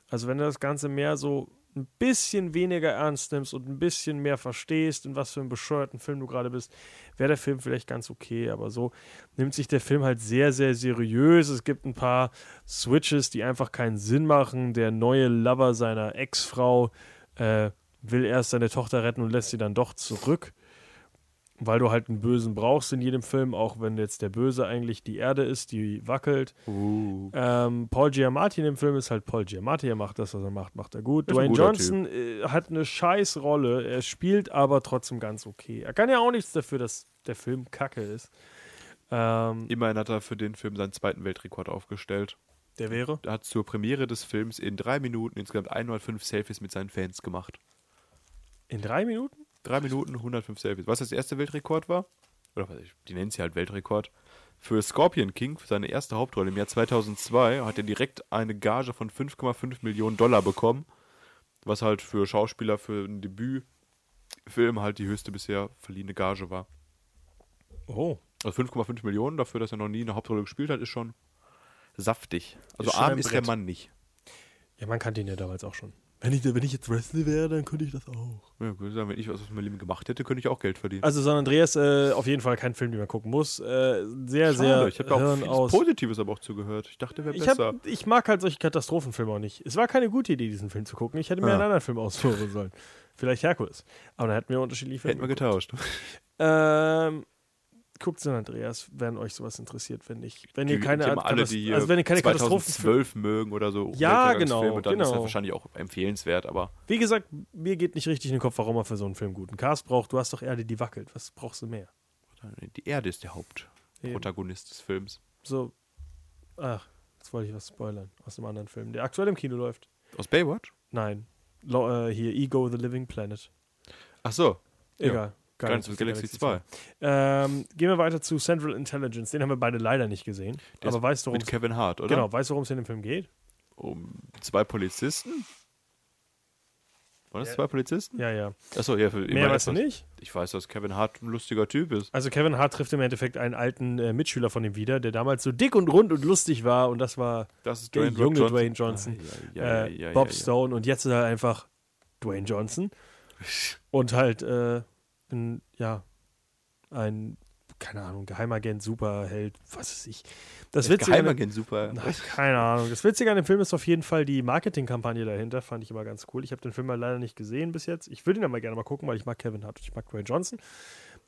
D: Also wenn du das Ganze mehr so ein bisschen weniger ernst nimmst und ein bisschen mehr verstehst, in was für einem bescheuerten Film du gerade bist, wäre der Film vielleicht ganz okay. Aber so nimmt sich der Film halt sehr, sehr seriös. Es gibt ein paar Switches, die einfach keinen Sinn machen. Der neue Lover seiner Ex-Frau äh, will erst seine Tochter retten und lässt sie dann doch zurück. Weil du halt einen Bösen brauchst in jedem Film, auch wenn jetzt der Böse eigentlich die Erde ist, die wackelt.
E: Uh.
D: Ähm, Paul Giamatti in dem Film ist halt Paul Giamatti. Er macht das, was er macht, macht er gut.
E: Ist
D: Dwayne Johnson äh, hat eine scheiß Rolle. Er spielt aber trotzdem ganz okay. Er kann ja auch nichts dafür, dass der Film kacke ist. Ähm,
E: Immerhin hat er für den Film seinen zweiten Weltrekord aufgestellt.
D: der wäre?
E: Er hat zur Premiere des Films in drei Minuten insgesamt 105 Selfies mit seinen Fans gemacht.
D: In drei Minuten?
E: Drei Minuten, 105 Selfies. Was das erste Weltrekord war? Oder was ich, die nennen sie halt Weltrekord. Für Scorpion King, für seine erste Hauptrolle im Jahr 2002, hat er direkt eine Gage von 5,5 Millionen Dollar bekommen. Was halt für Schauspieler für einen Debütfilm halt die höchste bisher verliehene Gage war.
D: Oh.
E: Also 5,5 Millionen dafür, dass er noch nie eine Hauptrolle gespielt hat, ist schon saftig. Also
D: Ist ein
E: arm ist der. Mann nicht.
D: Ja, man kannte ihn ja damals auch schon. Wenn ich, wenn ich jetzt Wrestler wäre, dann könnte ich das auch.
E: Ja, ich sagen, wenn ich was aus meinem Leben gemacht hätte, könnte ich auch Geld verdienen.
D: Also San Andreas, äh, auf jeden Fall kein Film, den man gucken muss. Äh, sehr, sehr
E: Schade, ich habe da auch vieles
D: aus.
E: Positives aber auch zugehört. Ich dachte, wäre
D: Ich,
E: besser.
D: hab, ich mag halt solche Katastrophenfilme auch nicht. Es war keine gute Idee, diesen Film zu gucken. Ich hätte mir
E: Ah.
D: einen anderen Film aussuchen sollen. Vielleicht Herkules. Aber dann hätten wir unterschiedliche Filme.
E: Hätten wir getauscht.
D: Ähm, guckt San Andreas, wenn euch sowas interessiert, finde ich. Wenn ihr
E: Die-
D: keine,
E: die haben alle, die
D: also wenn ihr keine Katastrophen
E: 2012 mögen oder so.
D: Ja, genau,
E: Dann ist
D: genau.
E: das wahrscheinlich auch empfehlenswert, aber
D: Wie gesagt, mir geht nicht richtig in den Kopf, warum man für so einen Film guten Cast braucht. Du hast doch Erde, die wackelt. Was brauchst du mehr?
E: die Erde ist der Hauptprotagonist des Films.
D: So, ach, jetzt wollte ich was spoilern aus einem anderen Film, der aktuell im Kino läuft.
E: Aus Baywatch?
D: Nein, Lo äh, hier Ego the Living Planet.
E: Ach so.
D: Egal.
E: Guardians of Galaxy 2.
D: Ähm, gehen wir weiter zu Central Intelligence. Den haben wir beide leider nicht gesehen.
E: Der
D: aber weißt du,
E: Mit Kevin Hart, oder?
D: genau, weißt du, worum es in dem Film geht?
E: Um zwei Polizisten? Waren das
D: Ja.
E: zwei Polizisten?
D: Ja, ja.
E: Achso, ja. Für
D: Mehr weißt du nicht?
E: Ich weiß, dass Kevin Hart ein lustiger Typ ist.
D: Also Kevin Hart trifft im Endeffekt einen alten äh, Mitschüler von ihm wieder, der damals so dick und rund und lustig war und das war
E: Das ist
D: der
E: Dwayne
D: junge
E: Rock
D: Dwayne Johnson.
E: Ah, ja,
D: äh, Bob. Stone und jetzt ist er einfach Dwayne Johnson <laughs> und halt äh, ein, ja, ein, keine Ahnung, Geheimagent, Superheld, was weiß ich. Das Witzige an
E: Geheimagent, super. <laughs>
D: Na, keine Ahnung. Das Witzige an dem Film ist auf jeden Fall die Marketingkampagne dahinter. Fand ich immer ganz cool. Ich habe den Film mal leider nicht gesehen bis jetzt. Ich würde ihn aber gerne mal gucken, weil ich mag Kevin Hart und ich mag Dwayne Johnson.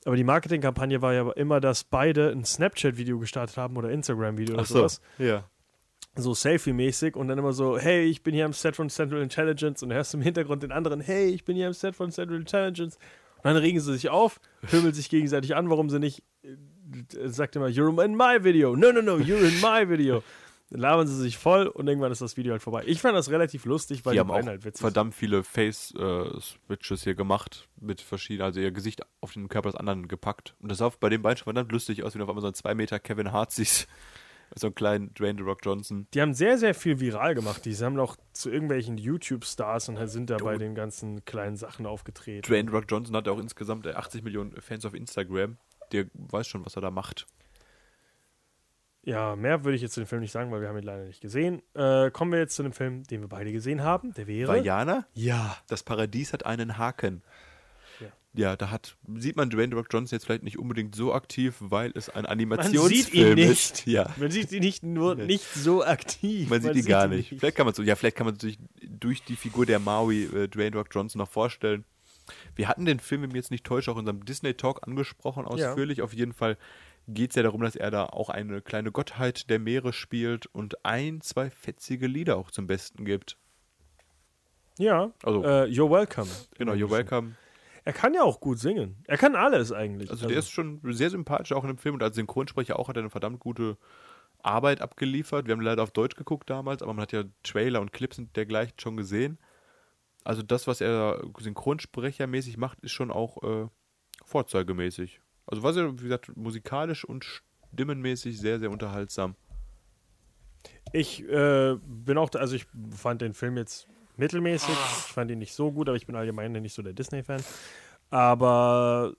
D: Aber die Marketingkampagne war ja immer, dass beide ein Snapchat-Video gestartet haben oder Instagram-Video oder
E: Ach so,
D: sowas.
E: ja.
D: So Selfie-mäßig und dann immer so, hey, ich bin hier am Set von Central Intelligence und hörst im Hintergrund den anderen, hey, ich bin hier am Set von Central Intelligence. Dann regen sie sich auf, pöbeln sich gegenseitig an, warum sie nicht, äh, sagt immer, you're in my video. No, no, no, you're in my video. Dann labern sie sich voll und irgendwann ist das Video halt vorbei. Ich fand das relativ lustig, weil
E: die haben
D: beiden
E: auch
D: halt witzig
E: verdammt viele Face-Switches hier gemacht mit verschiedenen, also ihr Gesicht auf den Körper des anderen gepackt. Und das sah bei den beiden schon verdammt lustig aus, du auf einmal so einen 2 Meter Kevin Hart siehst. So einen kleinen Dwayne The Rock Johnson.
D: Die haben sehr, sehr viel viral gemacht. Die haben auch zu irgendwelchen YouTube-Stars und halt sind da bei den ganzen kleinen Sachen aufgetreten.
E: Dwayne The Rock Johnson hat auch insgesamt äh, 80 Millionen Fans auf Instagram. Der weiß schon, was er da macht.
D: Ja, mehr würde ich jetzt zu dem Film nicht sagen, weil wir haben ihn leider nicht gesehen. Äh, kommen wir jetzt zu dem Film, den wir beide gesehen haben. Der wäre.
E: Vajana?
D: Ja.
E: Das Paradies hat einen Haken.
D: Ja.
E: Ja, da hat, sieht man Dwayne Rock Johnson jetzt vielleicht nicht unbedingt so aktiv, weil es ein
D: Man
E: Animationsfilm
D: sieht ihn nicht.
E: ist. Ja.
D: Man sieht ihn nicht nur nicht so aktiv.
E: Man sieht ihn gar nicht.
D: ihn
E: Vielleicht kann man so, ja, vielleicht kann man sich durch die Figur der Maui äh, Dwayne Rock Johnson noch vorstellen. Wir hatten den Film, wenn mich jetzt nicht täusche, auch in unserem Disney Talk angesprochen, ausführlich. Auf jeden Fall geht es ja darum, dass er da auch eine kleine Gottheit der Meere spielt und ein, zwei fetzige Lieder auch zum Besten gibt.
D: Ja,
E: Also-
D: äh, You're Welcome.
E: Genau, You're Welcome.
D: Er kann ja auch gut singen. Er kann alles eigentlich.
E: Also der ist schon sehr sympathisch auch in dem Film und als Synchronsprecher auch hat er eine verdammt gute Arbeit abgeliefert. Wir haben leider auf Deutsch geguckt damals, aber man hat ja Trailer und Clips und dergleichen schon gesehen. Also das, was er synchronsprechermäßig macht, ist schon auch äh, vorzeigemäßig. Also was er, wie gesagt, musikalisch und stimmenmäßig sehr, sehr unterhaltsam.
D: Ich äh, bin auch, also ich fand den Film jetzt mittelmäßig. Ich fand ihn nicht so gut, aber ich bin allgemein nicht so der Disney-Fan. Aber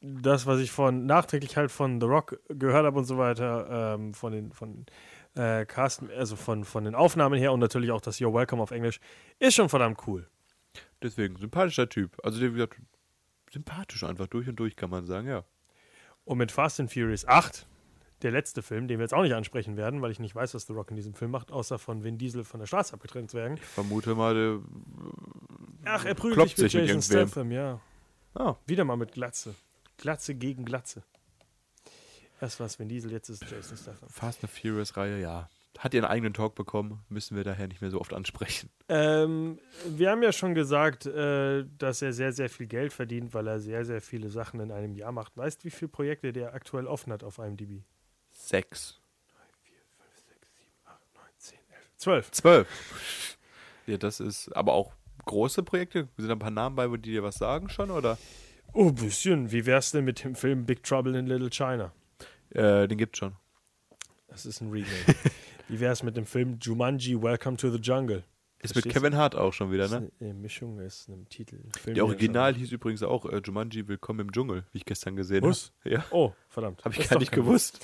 D: das, was ich von nachträglich halt von The Rock gehört habe und so weiter, ähm, von den von äh, Casten, also von, von den Aufnahmen her und natürlich auch das You're Welcome auf Englisch, ist schon verdammt cool.
E: Deswegen, sympathischer Typ. Also der, wie gesagt, sympathisch einfach durch und durch, kann man sagen, ja.
D: Und mit Fast and Furious 8, der letzte Film, den wir jetzt auch nicht ansprechen werden, weil ich nicht weiß, was The Rock in diesem Film macht, außer von Vin Diesel von der Straße abgetrennt zu werden.
E: Ich vermute mal, der,
D: Ach, er prügelt sich mit
E: sich mit
D: Jason. Statham, ja.
E: ah,
D: Wieder mal mit Glatze. Glatze gegen Glatze. Erst was Vin Diesel, jetzt ist Jason Statham.
E: Fast and Furious Reihe, ja. Hat ihren eigenen Talk bekommen, müssen wir daher nicht mehr so oft ansprechen.
D: Ähm, wir haben ja schon gesagt, äh, dass er sehr, sehr viel Geld verdient, weil er sehr, sehr viele Sachen in einem Jahr macht. Weißt du, wie viele Projekte der aktuell offen hat auf IMDb?
E: Sechs.
D: 10, 11, 12.
E: Zwölf. Ja, das ist aber auch große Projekte. Sind da ein paar Namen bei, die dir was sagen schon, oder?
D: Oh, ein bisschen. Wie wär's denn mit dem Film Big Trouble in Little China?
E: Äh, den gibt's schon.
D: Das ist ein Remake. <laughs> wie wär's mit dem Film Jumanji Welcome to the Jungle?
E: Ist mit Kevin Hart auch schon wieder, ne?
D: eine Mischung ist ein Titel. Film,
E: Der Original hieß übrigens auch äh, Jumanji Willkommen im Dschungel, wie ich gestern gesehen habe. <laughs> Ja,
D: Oh, verdammt.
E: habe ich
D: Das
E: gar nicht gewusst.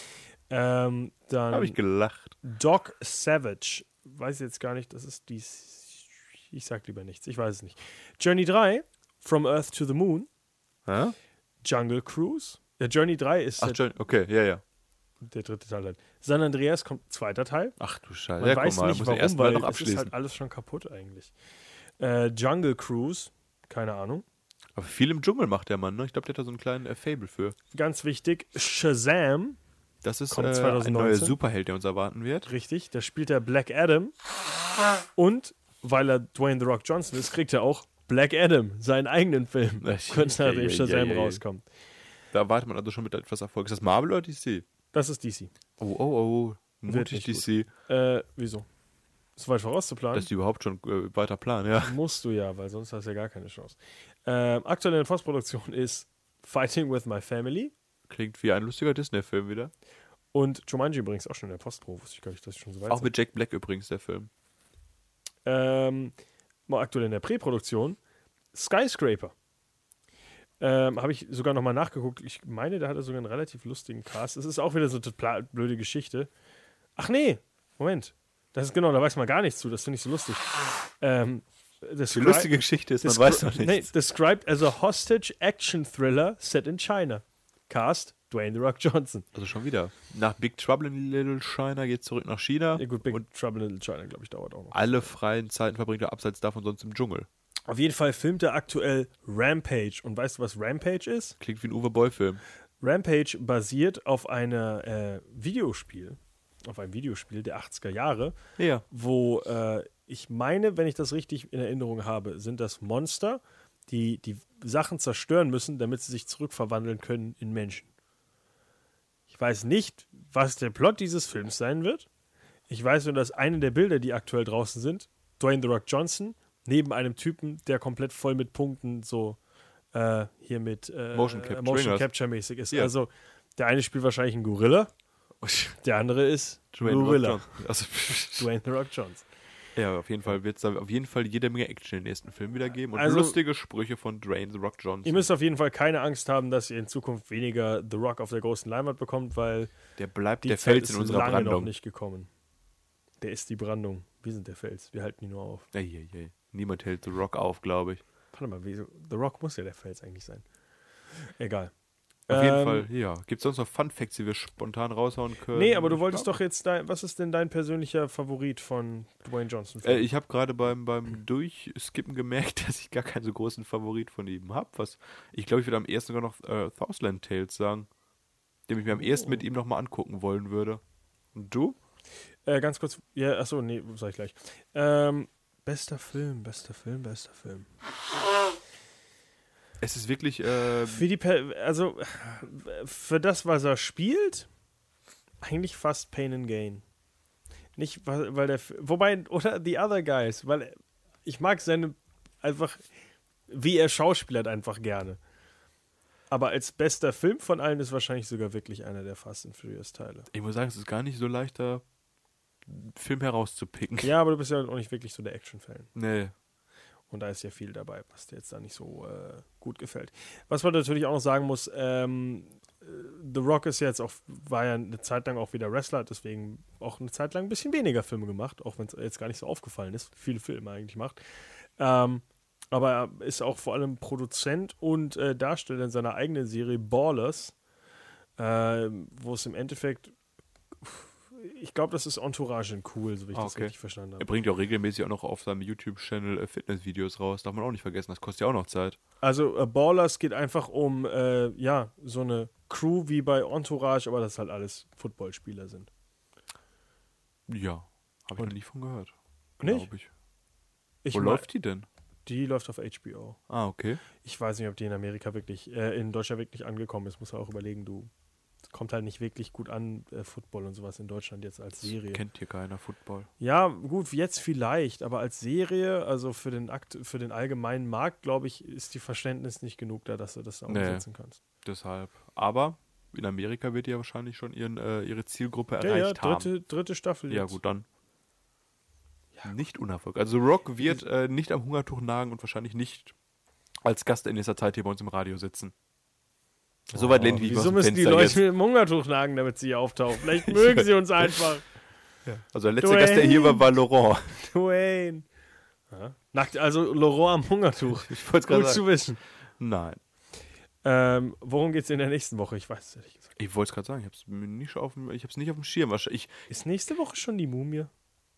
D: Ähm, dann
E: Habe ich gelacht.
D: Doc Savage. Weiß jetzt gar nicht, das ist die. Ich sag lieber nichts, ich weiß es nicht. Journey 3, From Earth to the Moon,
E: Hä?
D: Jungle Cruise. Der Journey 3 ist
E: Ach, John, okay, ja, ja.
D: der dritte Teil. Dann. San Andreas kommt zweiter Teil.
E: Ach du Scheiße.
D: Man
E: ja,
D: weiß
E: mal,
D: nicht warum, weil
E: noch
D: es ist
E: abschließen.
D: halt alles schon kaputt eigentlich. Äh, Jungle Cruise, keine Ahnung.
E: Aber viel im Dschungel macht der Mann, ne? Ich glaube, der hat da so einen kleinen äh, Fable für.
D: Ganz wichtig, Shazam,
E: Das ist
D: Kommt
E: äh, ein
D: 2019.
E: neuer Superheld, der uns erwarten wird.
D: richtig, da spielt er Black Adam. Und weil er Dwayne The Rock Johnson ist, kriegt er auch Black Adam, seinen eigenen Film,
E: Ach,
D: kurz
E: ja,
D: nachdem
E: ja,
D: Shazam
E: ja, ja.
D: rauskommt.
E: Da erwartet man also schon mit etwas Erfolg. Ist das Marvel oder DC?
D: Das ist DC.
E: Oh, oh, oh. Mutig DC.
D: Äh, wieso? Ist weit vorauszuplanen?
E: Dass die überhaupt schon äh, weiter planen, ja. <laughs>
D: Musst du ja, weil sonst hast du ja gar keine Chance. Ähm, aktuell in der Postproduktion ist Fighting with My Family
E: Klingt wie ein lustiger Disney-Film wieder.
D: und Jumanji übrigens auch schon in der Postpro. Wusste ich gar nicht, dass ich schon so weit
E: Auch
D: sind.
E: mit Jack Black übrigens, der Film.
D: Ähm, mal aktuell in der Präproduktion Skyscraper. Ähm, Habe ich sogar nochmal nachgeguckt. Ich meine, da hat er sogar einen relativ lustigen Cast. Es ist auch wieder so eine blöde Geschichte. Ach nee, Moment. Das ist genau, da weiß man gar nichts zu. Das finde ich so lustig. Ähm,
E: Die lustige Geschichte ist, man weiß noch
D: Nee,
E: nichts.
D: described as a hostage action thriller set in China. Cast Dwayne The Rock Johnson.
E: Also schon wieder. Nach Big Trouble in Little China geht zurück nach China.
D: Ja gut, Big
E: und
D: Trouble in Little China, glaube ich, dauert auch noch.
E: alle freien Zeiten verbringt er abseits davon sonst im Dschungel.
D: Auf jeden Fall filmt er aktuell Rampage. Und weißt du, was Rampage ist?
E: Klingt wie ein Uwe Boll-Film.
D: Rampage basiert auf einer äh, Videospiel, auf einem Videospiel der 80er Jahre,
E: Ja.
D: wo äh, ich meine, wenn ich das richtig in Erinnerung habe, sind das Monster, die die Sachen zerstören müssen, damit sie sich zurückverwandeln können in Menschen. Ich weiß nicht, was der Plot dieses Films sein wird. Ich weiß nur, dass eine der Bilder, die aktuell draußen sind, Dwayne The Rock Johnson, neben einem Typen, der komplett voll mit Punkten so äh, hier mit äh,
E: Motion Capture
D: Motion. Capture mäßig ist.
E: Ja.
D: Also der eine spielt wahrscheinlich einen Gorilla, <laughs> der andere ist
E: Dwayne Rock
D: Gorilla.
E: Johnson. Also, <laughs>
D: Dwayne The Rock Johnson.
E: Ja, auf jeden Fall wird es da auf jeden Fall jede Menge Action im nächsten Film wieder geben und
D: Also-
E: lustige Sprüche von Dwayne The Rock Johnson.
D: Ihr müsst auf jeden Fall keine Angst haben, dass ihr in Zukunft weniger The Rock auf der großen Leinwand bekommt, weil
E: der bleibt der
D: Zeit
E: Fels in unserer
D: lange noch
E: Brandung.
D: nicht gekommen. Der ist die Brandung. Wir sind der Fels. Wir halten ihn nur auf.
E: Eieiei. Niemand hält The Rock auf, glaube ich.
D: Warte mal, wieso? The Rock muss ja der Fels eigentlich sein. Egal.
E: Auf jeden
D: Ähm,
E: Fall, ja. Gibt es sonst noch Fun Facts, die wir spontan raushauen können?
D: Nee, aber du wolltest doch jetzt dein, was ist denn dein persönlicher Favorit von Dwayne Johnson?
E: Äh, ich habe gerade beim, beim Durchskippen gemerkt, <laughs> dass ich gar keinen so großen Favorit von ihm habe. Was ich glaube, ich würde am ersten sogar noch äh, Southland Tales sagen, den ich mir am ersten
D: Oh.
E: mit ihm nochmal angucken wollen würde. Und du?
D: äh, ganz kurz, ja, achso, nee, sag ich gleich. Ähm, bester Film, bester Film, bester Film.
E: Es ist wirklich, äh,
D: Für die, per also für das, was er spielt, eigentlich fast Pain and Gain. Nicht, weil, der. Wobei, oder The Other Guys, weil ich mag seine. Einfach. Wie er schauspielert einfach gerne. Aber als bester Film von allen ist wahrscheinlich sogar wirklich einer der Fast and Furious Teile.
E: Ich muss sagen, es ist gar nicht so leichter, Film herauszupicken.
D: Ja, aber du bist ja auch nicht wirklich so der Action-Fan.
E: Nee.
D: Und da ist ja viel dabei, was dir jetzt da nicht so äh, gut gefällt. Was man natürlich auch noch sagen muss, ähm, äh, The Rock ist jetzt auch, war ja eine Zeit lang auch wieder Wrestler, deswegen auch eine Zeit lang ein bisschen weniger Filme gemacht, auch wenn es jetzt gar nicht so aufgefallen ist, viele Filme eigentlich macht. Ähm, aber er ist auch vor allem Produzent und äh, Darsteller in seiner eigenen Serie Ballers, äh, wo es im Endeffekt, ich glaube, das ist Entourage in cool, so wie ich
E: Ah,
D: das
E: okay.
D: richtig verstanden habe.
E: Er bringt ja auch regelmäßig auch noch auf seinem YouTube-Channel äh, Fitnessvideos raus. Darf man auch nicht vergessen, das kostet ja auch noch Zeit.
D: Also äh, Ballers geht einfach um äh, ja so eine Crew wie bei Entourage, aber das halt alles Footballspieler sind.
E: Ja. Habe ich noch nie von gehört.
D: Nicht?
E: Ich.
D: Ich
E: Wo läuft die denn?
D: Die läuft auf HBO.
E: Ah, okay.
D: Ich weiß nicht, ob die in Amerika wirklich, äh, in Deutschland wirklich angekommen ist. Muss man auch überlegen, du. Kommt halt nicht wirklich gut an, äh, Football und sowas in Deutschland jetzt als Serie.
E: Kennt hier keiner Football.
D: Ja, gut, jetzt vielleicht, aber als Serie, also für den Akt, für den allgemeinen Markt, glaube ich, ist die Verständnis nicht genug da, dass du das da
E: Nee.
D: umsetzen kannst.
E: Deshalb. Aber in Amerika wird die ja wahrscheinlich schon ihren, äh, ihre Zielgruppe
D: Ja, ja,
E: erreicht haben.
D: dritte, dritte Staffel.
E: Ja,
D: jetzt.
E: gut, dann. Nicht unerfolgreich. Also Rock wird äh, nicht am Hungertuch nagen und wahrscheinlich nicht als Gast in nächster Zeit hier bei uns im Radio sitzen. Soweit lehne ich mich
D: Oh, Wieso müssen die Leute
E: jetzt.
D: mit dem Hungertuch nagen, damit sie hier auftauchen? Vielleicht <laughs> mögen sie uns einfach.
E: Also der letzte Gast, der hier war, war Laurent.
D: Dwayne. Ja. Nackt, also Laurent am Hungertuch. <laughs>
E: Ich wollte es gerade
D: Gut
E: sagen.
D: zu wissen.
E: Nein.
D: Ähm, worum geht es in der nächsten Woche? Ich weiß es ehrlich gesagt.
E: Ich wollte es gerade sagen, ich habe es nicht auf dem, ich habe es nicht auf dem Schirm. Ich,
D: Ist nächste Woche schon die Mumie?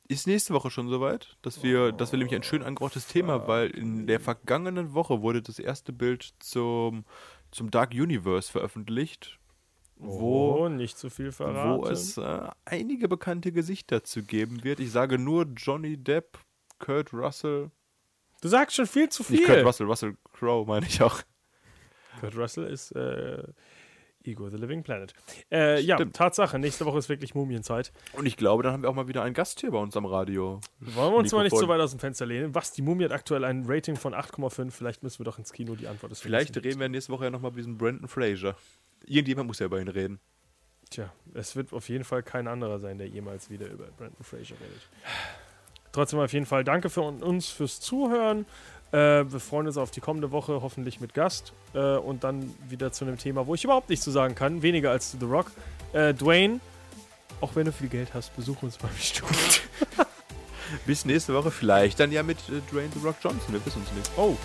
E: ist nächste Woche schon soweit, dass wir, dass wir nämlich ein schön angebrachtes Thema, weil in der vergangenen Woche wurde das erste Bild zum, zum Dark Universe veröffentlicht, wo,
D: oh, nicht zu viel verraten.
E: wo es äh, einige bekannte Gesichter zu geben wird. Ich sage nur Johnny Depp, Kurt Russell,
D: du sagst schon viel zu viel.
E: nicht Kurt Russell, Russell Crowe meine ich auch.
D: Kurt Russell ist äh, Igor the Living Planet. Äh, ja. Tatsache. Nächste Woche ist wirklich Mumienzeit.
E: Und ich glaube, dann haben wir auch mal wieder einen Gast hier bei uns am Radio.
D: Wollen wir uns mal nicht
E: Mikrofon.
D: so weit aus dem Fenster lehnen? Was? Die Mumie hat aktuell ein Rating von 8,5. Vielleicht müssen wir doch ins Kino. Die Antwort ist
E: Vielleicht reden wir nächste Woche ja nochmal über diesen Brandon Fraser. Irgendjemand muss ja über ihn reden.
D: Tja, es wird auf jeden Fall kein anderer sein, der jemals wieder über Brandon Fraser redet. Trotzdem auf jeden Fall danke für uns fürs Zuhören. Äh, wir freuen uns auf die kommende Woche, hoffentlich mit Gast. Äh, und dann wieder zu einem Thema, wo ich überhaupt nichts zu sagen kann. Weniger als zu The Rock. Äh, Dwayne, auch wenn du viel Geld hast, besuch uns beim <laughs> Studio.
E: Bis nächste Woche vielleicht dann ja mit äh, Dwayne The Rock Johnson. Wir wissen es nicht.
D: Oh,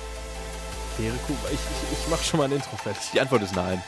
D: wäre cool. Ich, ich, ich mach schon mal ein Intro fertig.
E: Die Antwort ist nein.